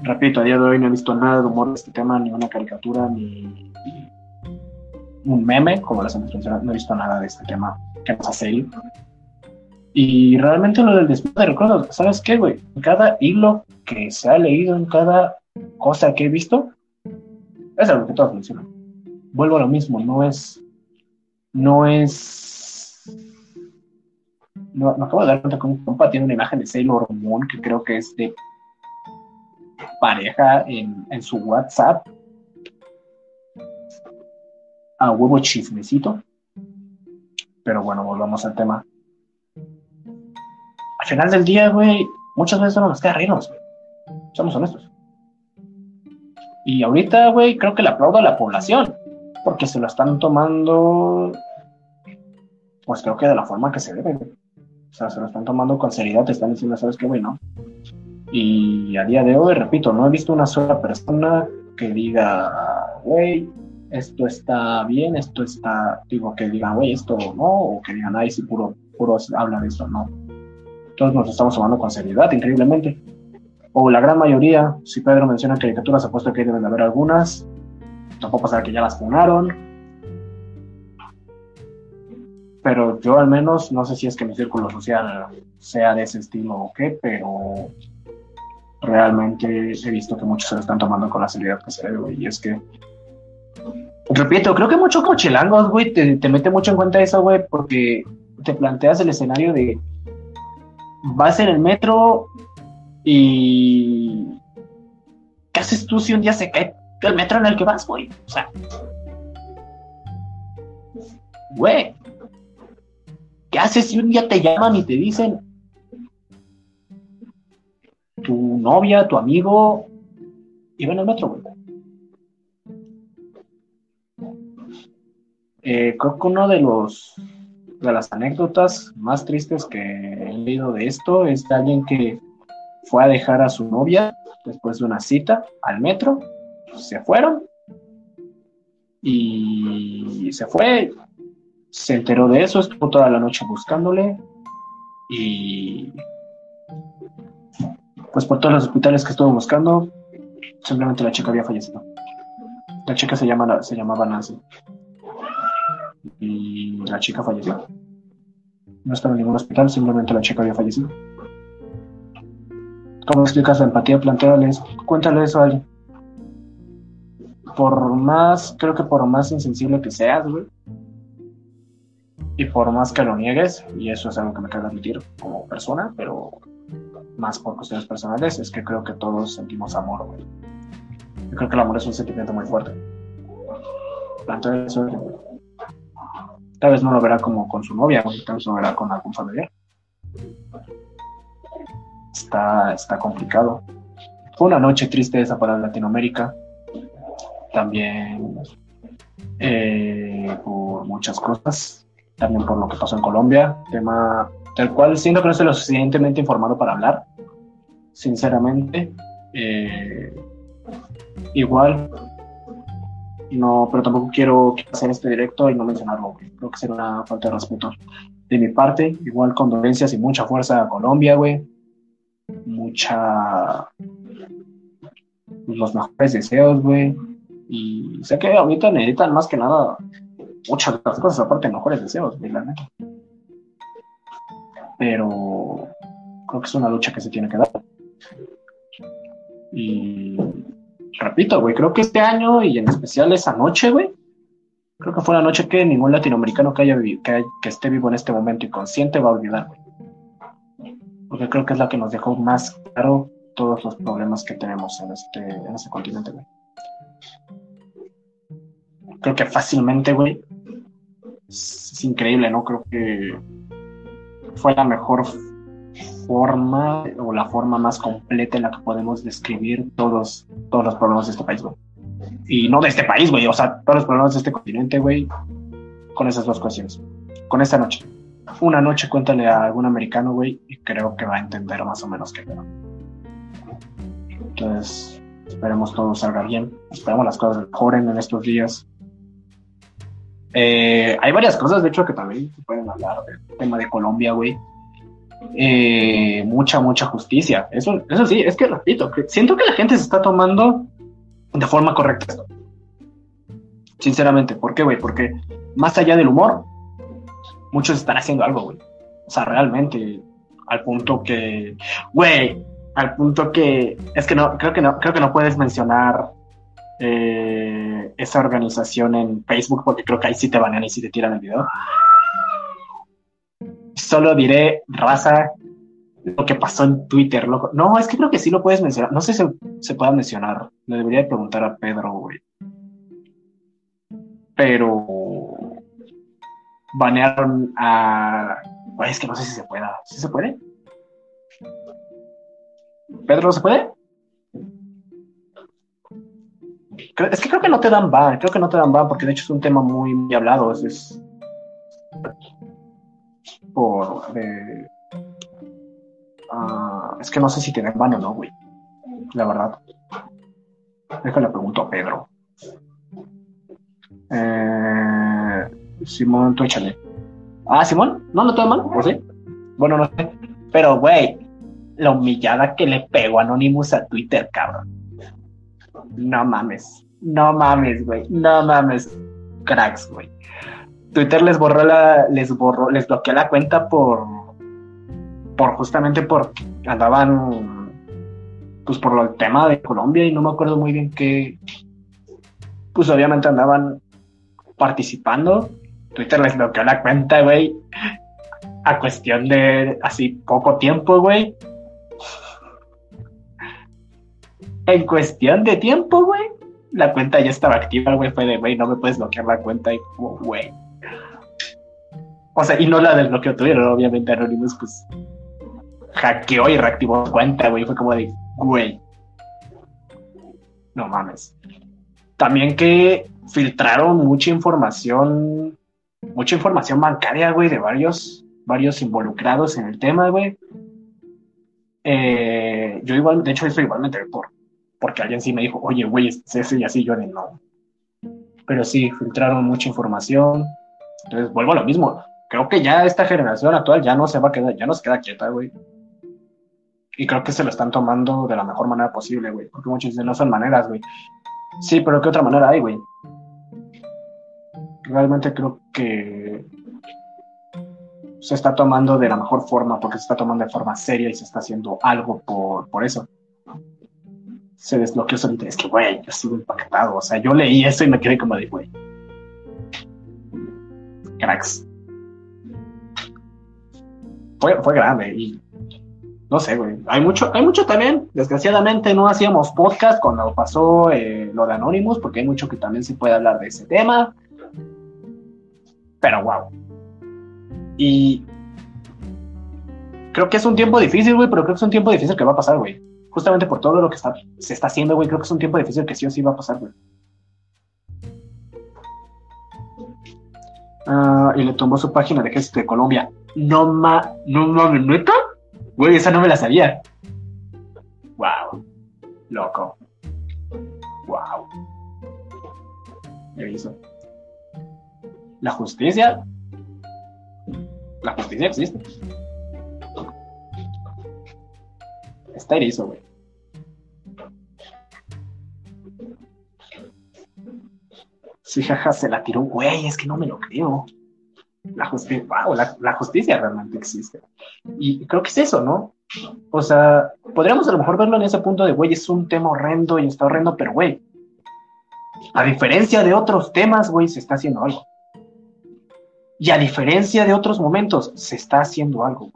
Repito, a día de hoy no he visto nada de humor de este tema, ni una caricatura, ni un meme, como las mencionado. No he visto nada de este tema que nos hace. Y realmente lo del de recuerdos, ¿sabes qué, güey? Cada hilo que se ha leído, en cada cosa que he visto, es algo que todo funciona. Vuelvo a lo mismo, no es. No es. No, acabo de dar cuenta que un compa tiene una imagen de Sailor Moon que creo que es de pareja en, en su WhatsApp. A huevo chismecito. Pero bueno, volvamos al tema. Al final del día, güey, muchas veces no nos queda reírnos. Somos honestos. Y ahorita, güey, creo que le aplaudo a la población, porque se lo están tomando, pues creo que de la forma que se debe, sea, se lo están tomando con seriedad, te están diciendo, ¿sabes qué, güey? No. Y a día de hoy, repito, no he visto una sola persona que diga, güey, esto está bien, esto está, digo, que digan, güey, esto no, o que digan, ay, sí, puro, puro habla de esto, no. Todos nos estamos tomando con seriedad, increíblemente o la gran mayoría, si Pedro menciona caricaturas, apuesto que deben de haber algunas. Tampoco sabe que ya las funaron. Pero yo al menos, no sé si es que mi círculo social sea de ese estilo o qué, pero realmente he visto que muchos se lo están tomando con la seriedad que se debe, Y es que, repito, creo que mucho cochilangos, güey, te, te mete mucho en cuenta eso, güey, porque te planteas el escenario de vas en el metro y. ¿Qué haces tú si un día se cae el metro en el que vas, güey? O sea. Güey. ¿Qué haces si un día te llaman y te dicen. Tu novia, tu amigo. iba en el metro, güey? Eh, creo que uno de los de las anécdotas más tristes que he leído de esto es de alguien que fue a dejar a su novia después de una cita al metro, se fueron y se fue, se enteró de eso, estuvo toda la noche buscándole y pues por todos los hospitales que estuvo buscando, simplemente la chica había fallecido. La chica se, llama, se llamaba Nancy. Y la chica falleció. No estaba en ningún hospital, simplemente la chica había fallecido. ¿Cómo explicas la empatía? Planteales, cuéntale eso a alguien. Por más, creo que por más insensible que seas, güey, y por más que lo niegues, y eso es algo que me caga admitir como persona, pero más por cuestiones personales, es que creo que todos sentimos amor. Yo creo que el amor es un sentimiento muy fuerte. Planteale eso, Tal vez no lo verá como con su novia, güey, tal vez lo verá con algún familiar está, está complicado. Fue una noche triste esa para Latinoamérica. También eh, por muchas cosas. También por lo que pasó en Colombia. Tema del cual siento que no estoy lo suficientemente informado para hablar. Sinceramente. Eh, igual. No, pero tampoco quiero hacer este directo y no mencionarlo. Creo que sería una falta de respeto de mi parte. Igual condolencias y mucha fuerza a Colombia, güey mucha los mejores deseos, güey. Y sé que ahorita necesitan más que nada muchas otras cosas aparte mejores deseos, la neta. Pero creo que es una lucha que se tiene que dar. Y repito, güey, creo que este año y en especial esa noche, güey, creo que fue la noche que ningún latinoamericano que haya que esté vivo en este momento y consciente va a olvidar, güey porque creo que es la que nos dejó más claro todos los problemas que tenemos en este, en este continente, güey. Creo que fácilmente, güey, es, increíble, ¿no? Creo que fue la mejor forma o la forma más completa en la que podemos describir todos, todos los problemas de este país, güey. Y no de este país, güey, o sea, todos los problemas de este continente, güey, con esas dos cuestiones. Con esta noche. Una noche cuéntale a algún americano, güey, y creo que va a entender más o menos qué pedo. Entonces, esperemos todo salga bien. Esperemos las cosas mejoren en estos días. Eh, hay varias cosas, de hecho, que también se pueden hablar del tema de Colombia, güey. Eh, mucha, mucha justicia. Eso, eso sí, es que repito, siento que la gente se está tomando de forma correcta. Sinceramente, ¿por qué, güey? Porque más allá del humor, muchos están haciendo algo, güey. O sea, realmente, al punto que, güey, al punto que, es que no, creo que no, creo que no puedes mencionar eh, esa organización en Facebook porque creo que ahí sí te banean y sí te tiran el video. Solo diré, raza, lo que pasó en Twitter, loco. No, es que creo que sí lo puedes mencionar. No sé si se, pueda mencionar. Le debería preguntar a Pedro, güey. Pero banearon a. es que no sé si se pueda. ¿Sí se puede? ¿Pedro se puede? Es que creo que no te dan ban, creo que no te dan ban, porque de hecho es un tema muy, hablado. Es, por. Ah, es que no sé si te dan ban o no, güey. La verdad. Déjale pregunto a Pedro. Eh, Simón, tú échale. Ah, Simón, no, no te dan ban, ¿o sí? Bueno, no sé. Pero, güey, la humillada que le pegó Anonymous a Twitter, cabrón. No mames. No mames, güey. No mames. Cracks, güey. Twitter les borró la. Les borró. Les bloqueó la cuenta por. Por justamente por. Andaban. Pues por el tema de Colombia y no me acuerdo muy bien qué. Pues obviamente andaban participando. Twitter les bloqueó la cuenta, güey. A cuestión de así poco tiempo, güey. En cuestión de tiempo, güey, la cuenta ya estaba activa, güey. Fue de, güey, no me puedes bloquear la cuenta. Y, güey. O sea, y no la desbloqueó Twitter, obviamente Anonymous, pues hackeó y reactivó cuenta, güey. Fue como de, güey. No mames. También que filtraron mucha información, mucha información bancaria, güey, de varios, varios involucrados en el tema, güey. Eh, yo igual, de hecho, eso igualmente por, porque alguien sí me dijo, oye, güey, es ese y así, yo de no. Pero sí, filtraron mucha información. Entonces, vuelvo a lo mismo. Creo que ya esta generación actual ya no se va a quedar, ya no se queda quieta, güey. Y creo que se lo están tomando de la mejor manera posible, güey. Porque muchos dicen, no son maneras, güey. Sí, pero ¿qué otra manera hay, güey? Realmente creo que se está tomando de la mejor forma, porque se está tomando de forma seria y se está haciendo algo por, por eso se desbloqueó solita. Es que, güey, yo sigo impactado. O sea, yo leí eso y me quedé como de, güey. Cracks. Fue, fue grande y no sé, güey. Hay mucho, hay mucho también. Desgraciadamente no hacíamos podcast cuando pasó eh, lo de Anonymous, porque hay mucho que también se puede hablar de ese tema. Pero wow. Y creo que es un tiempo difícil, güey, pero creo que es un tiempo difícil que va a pasar, güey justamente por todo lo que está, se está haciendo, güey, creo que es un tiempo difícil que sí o sí va a pasar, güey. Ah, y le tomó su página de Ejército de Colombia. No ma, no mames, ¿neta? Güey, esa no me la sabía. Wow. Loco. Wow. ¿Qué hizo? La justicia. La justicia existe. Está erizo, güey. Sí, jaja, se la tiró, güey, es que no me lo creo. La justicia, wow, la, justicia realmente existe. Y creo que es eso, ¿no? O sea, podríamos a lo mejor verlo en ese punto de, güey, es un tema horrendo y está horrendo, pero, güey, a diferencia de otros temas, güey, se está haciendo algo. Y a diferencia de otros momentos, se está haciendo algo.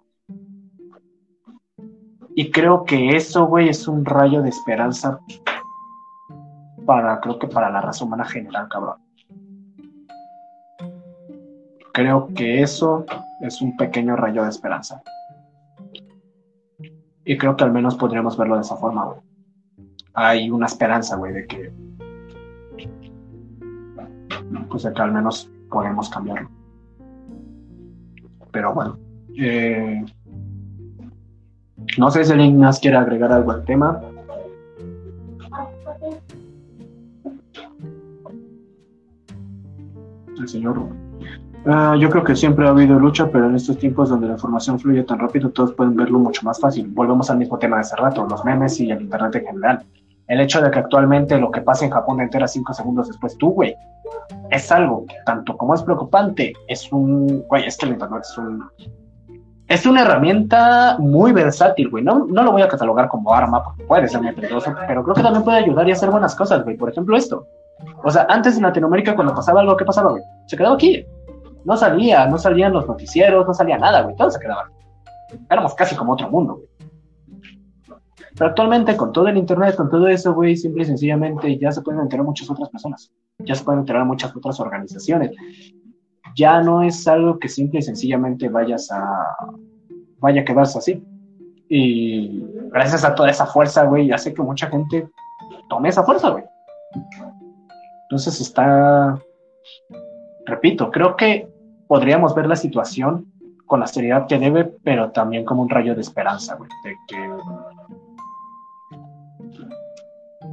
Y creo que eso, güey, es un rayo de esperanza para, creo que para la raza humana general, cabrón. Creo que eso es un pequeño rayo de esperanza. Y creo que al menos podríamos verlo de esa forma, güey. Hay una esperanza, güey, de que. Pues de al menos podemos cambiarlo. Pero bueno. Eh, no sé si alguien más quiere agregar algo al tema. El señor Ah, yo creo que siempre ha habido lucha, pero en estos tiempos donde la información fluye tan rápido, todos pueden verlo mucho más fácil. Volvemos al mismo tema de hace rato, los memes y el Internet en general. El hecho de que actualmente lo que pasa en Japón te entera cinco segundos después tú, güey, es algo que tanto como es preocupante, es un... Güey, es que el Internet es un... Es una herramienta muy versátil, güey. No, no lo voy a catalogar como arma, porque puede ser muy peligroso, pero creo que también puede ayudar y hacer buenas cosas, güey. Por ejemplo, esto. O sea, antes en Latinoamérica, cuando pasaba algo, ¿qué pasaba, güey? Se quedaba aquí no salía, no salían los noticieros, no salía nada, güey, todo se quedaba. Éramos casi como otro mundo, güey. Pero actualmente, con todo el internet, con todo eso, güey, simple y sencillamente ya se pueden enterar muchas otras personas, ya se pueden enterar muchas otras organizaciones. Ya no es algo que simple y sencillamente vayas a. vaya a quedarse así. Y gracias a toda esa fuerza, güey, hace que mucha gente tome esa fuerza, güey. Entonces está repito, creo que podríamos ver la situación con la seriedad que debe, pero también como un rayo de esperanza, güey, de que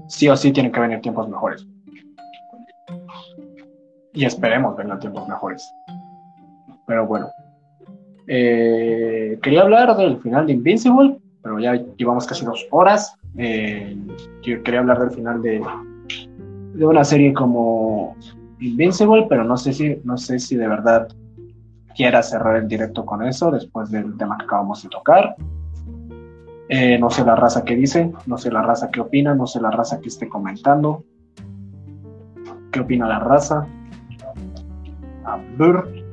sí o sí tienen que venir tiempos mejores. Y esperemos vengan tiempos mejores. Pero bueno. Eh, quería hablar del final de Invincible, pero ya llevamos casi dos horas. Eh, yo quería hablar del final de, de una serie como Invincible, pero no sé si, no sé si de verdad quiera cerrar el directo con eso después del tema que acabamos de tocar. Eh, no sé la raza que dice, no sé la raza que opina, no sé la raza que esté comentando. ¿Qué opina la raza? A ver.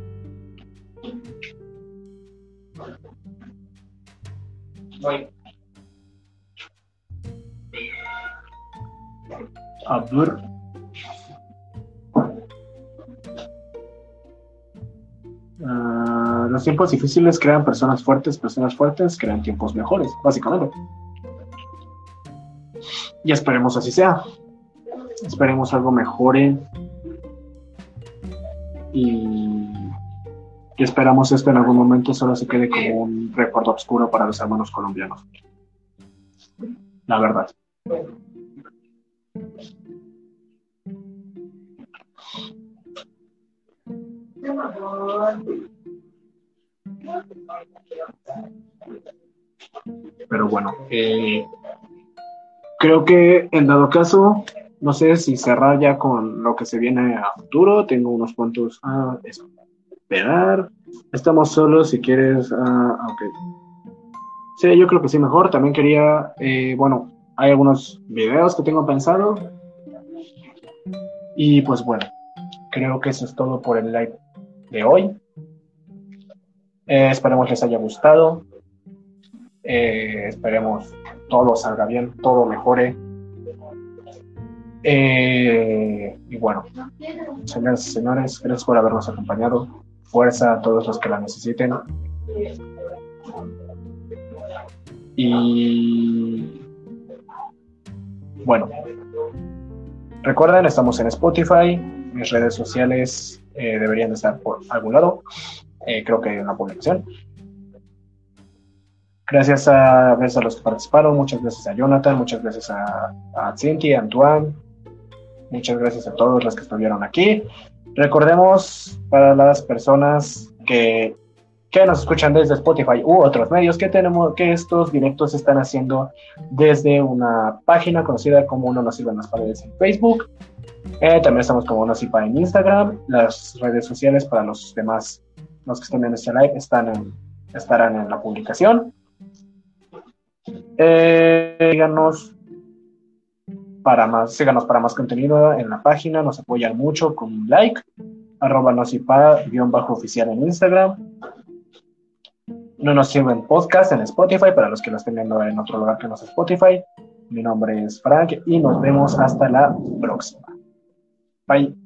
A ver. Ah, los tiempos difíciles crean personas fuertes, personas fuertes crean tiempos mejores, básicamente. Y esperemos así sea. Esperemos algo mejore. Y, y esperamos esto en algún momento solo se quede como un recuerdo oscuro para los hermanos colombianos. La verdad. Pero bueno, eh, creo que en dado caso, no sé si cerrar ya con lo que se viene a futuro. Tengo unos puntos a esperar. Estamos solos si quieres. Uh. Sí, yo creo que sí, mejor. También quería, eh, bueno, hay algunos videos que tengo pensado. Y pues bueno, creo que eso es todo por el live de hoy. Eh, esperemos les haya gustado. Eh, esperemos todo salga bien, todo mejore. Eh, y bueno, señores y señores, gracias por habernos acompañado. Fuerza a todos los que la necesiten. Y bueno, recuerden, estamos en Spotify, mis redes sociales eh, deberían de estar por algún lado. Eh, creo que en la publicación. Gracias a, a los que participaron, muchas gracias a Jonathan, muchas gracias a, a Cinti, a Antoine, muchas gracias a todos los que estuvieron aquí. Recordemos para las personas que, que nos escuchan desde Spotify u otros medios que tenemos que estos directos se están haciendo desde una página conocida como Uno nos sirve en las paredes en Facebook eh, también estamos como Nocipa en Instagram. Las redes sociales para los demás, los que estén en este live, están estarán en la publicación. Eh, síganos para más, síganos para más contenido en la página, nos apoyan mucho con un like, arroba nocipa-oficial en Instagram. No nos sirven podcast en Spotify para los que lo estén viendo en otro lugar que no sea Spotify. Mi nombre es Frank y nos vemos hasta la próxima. Bye.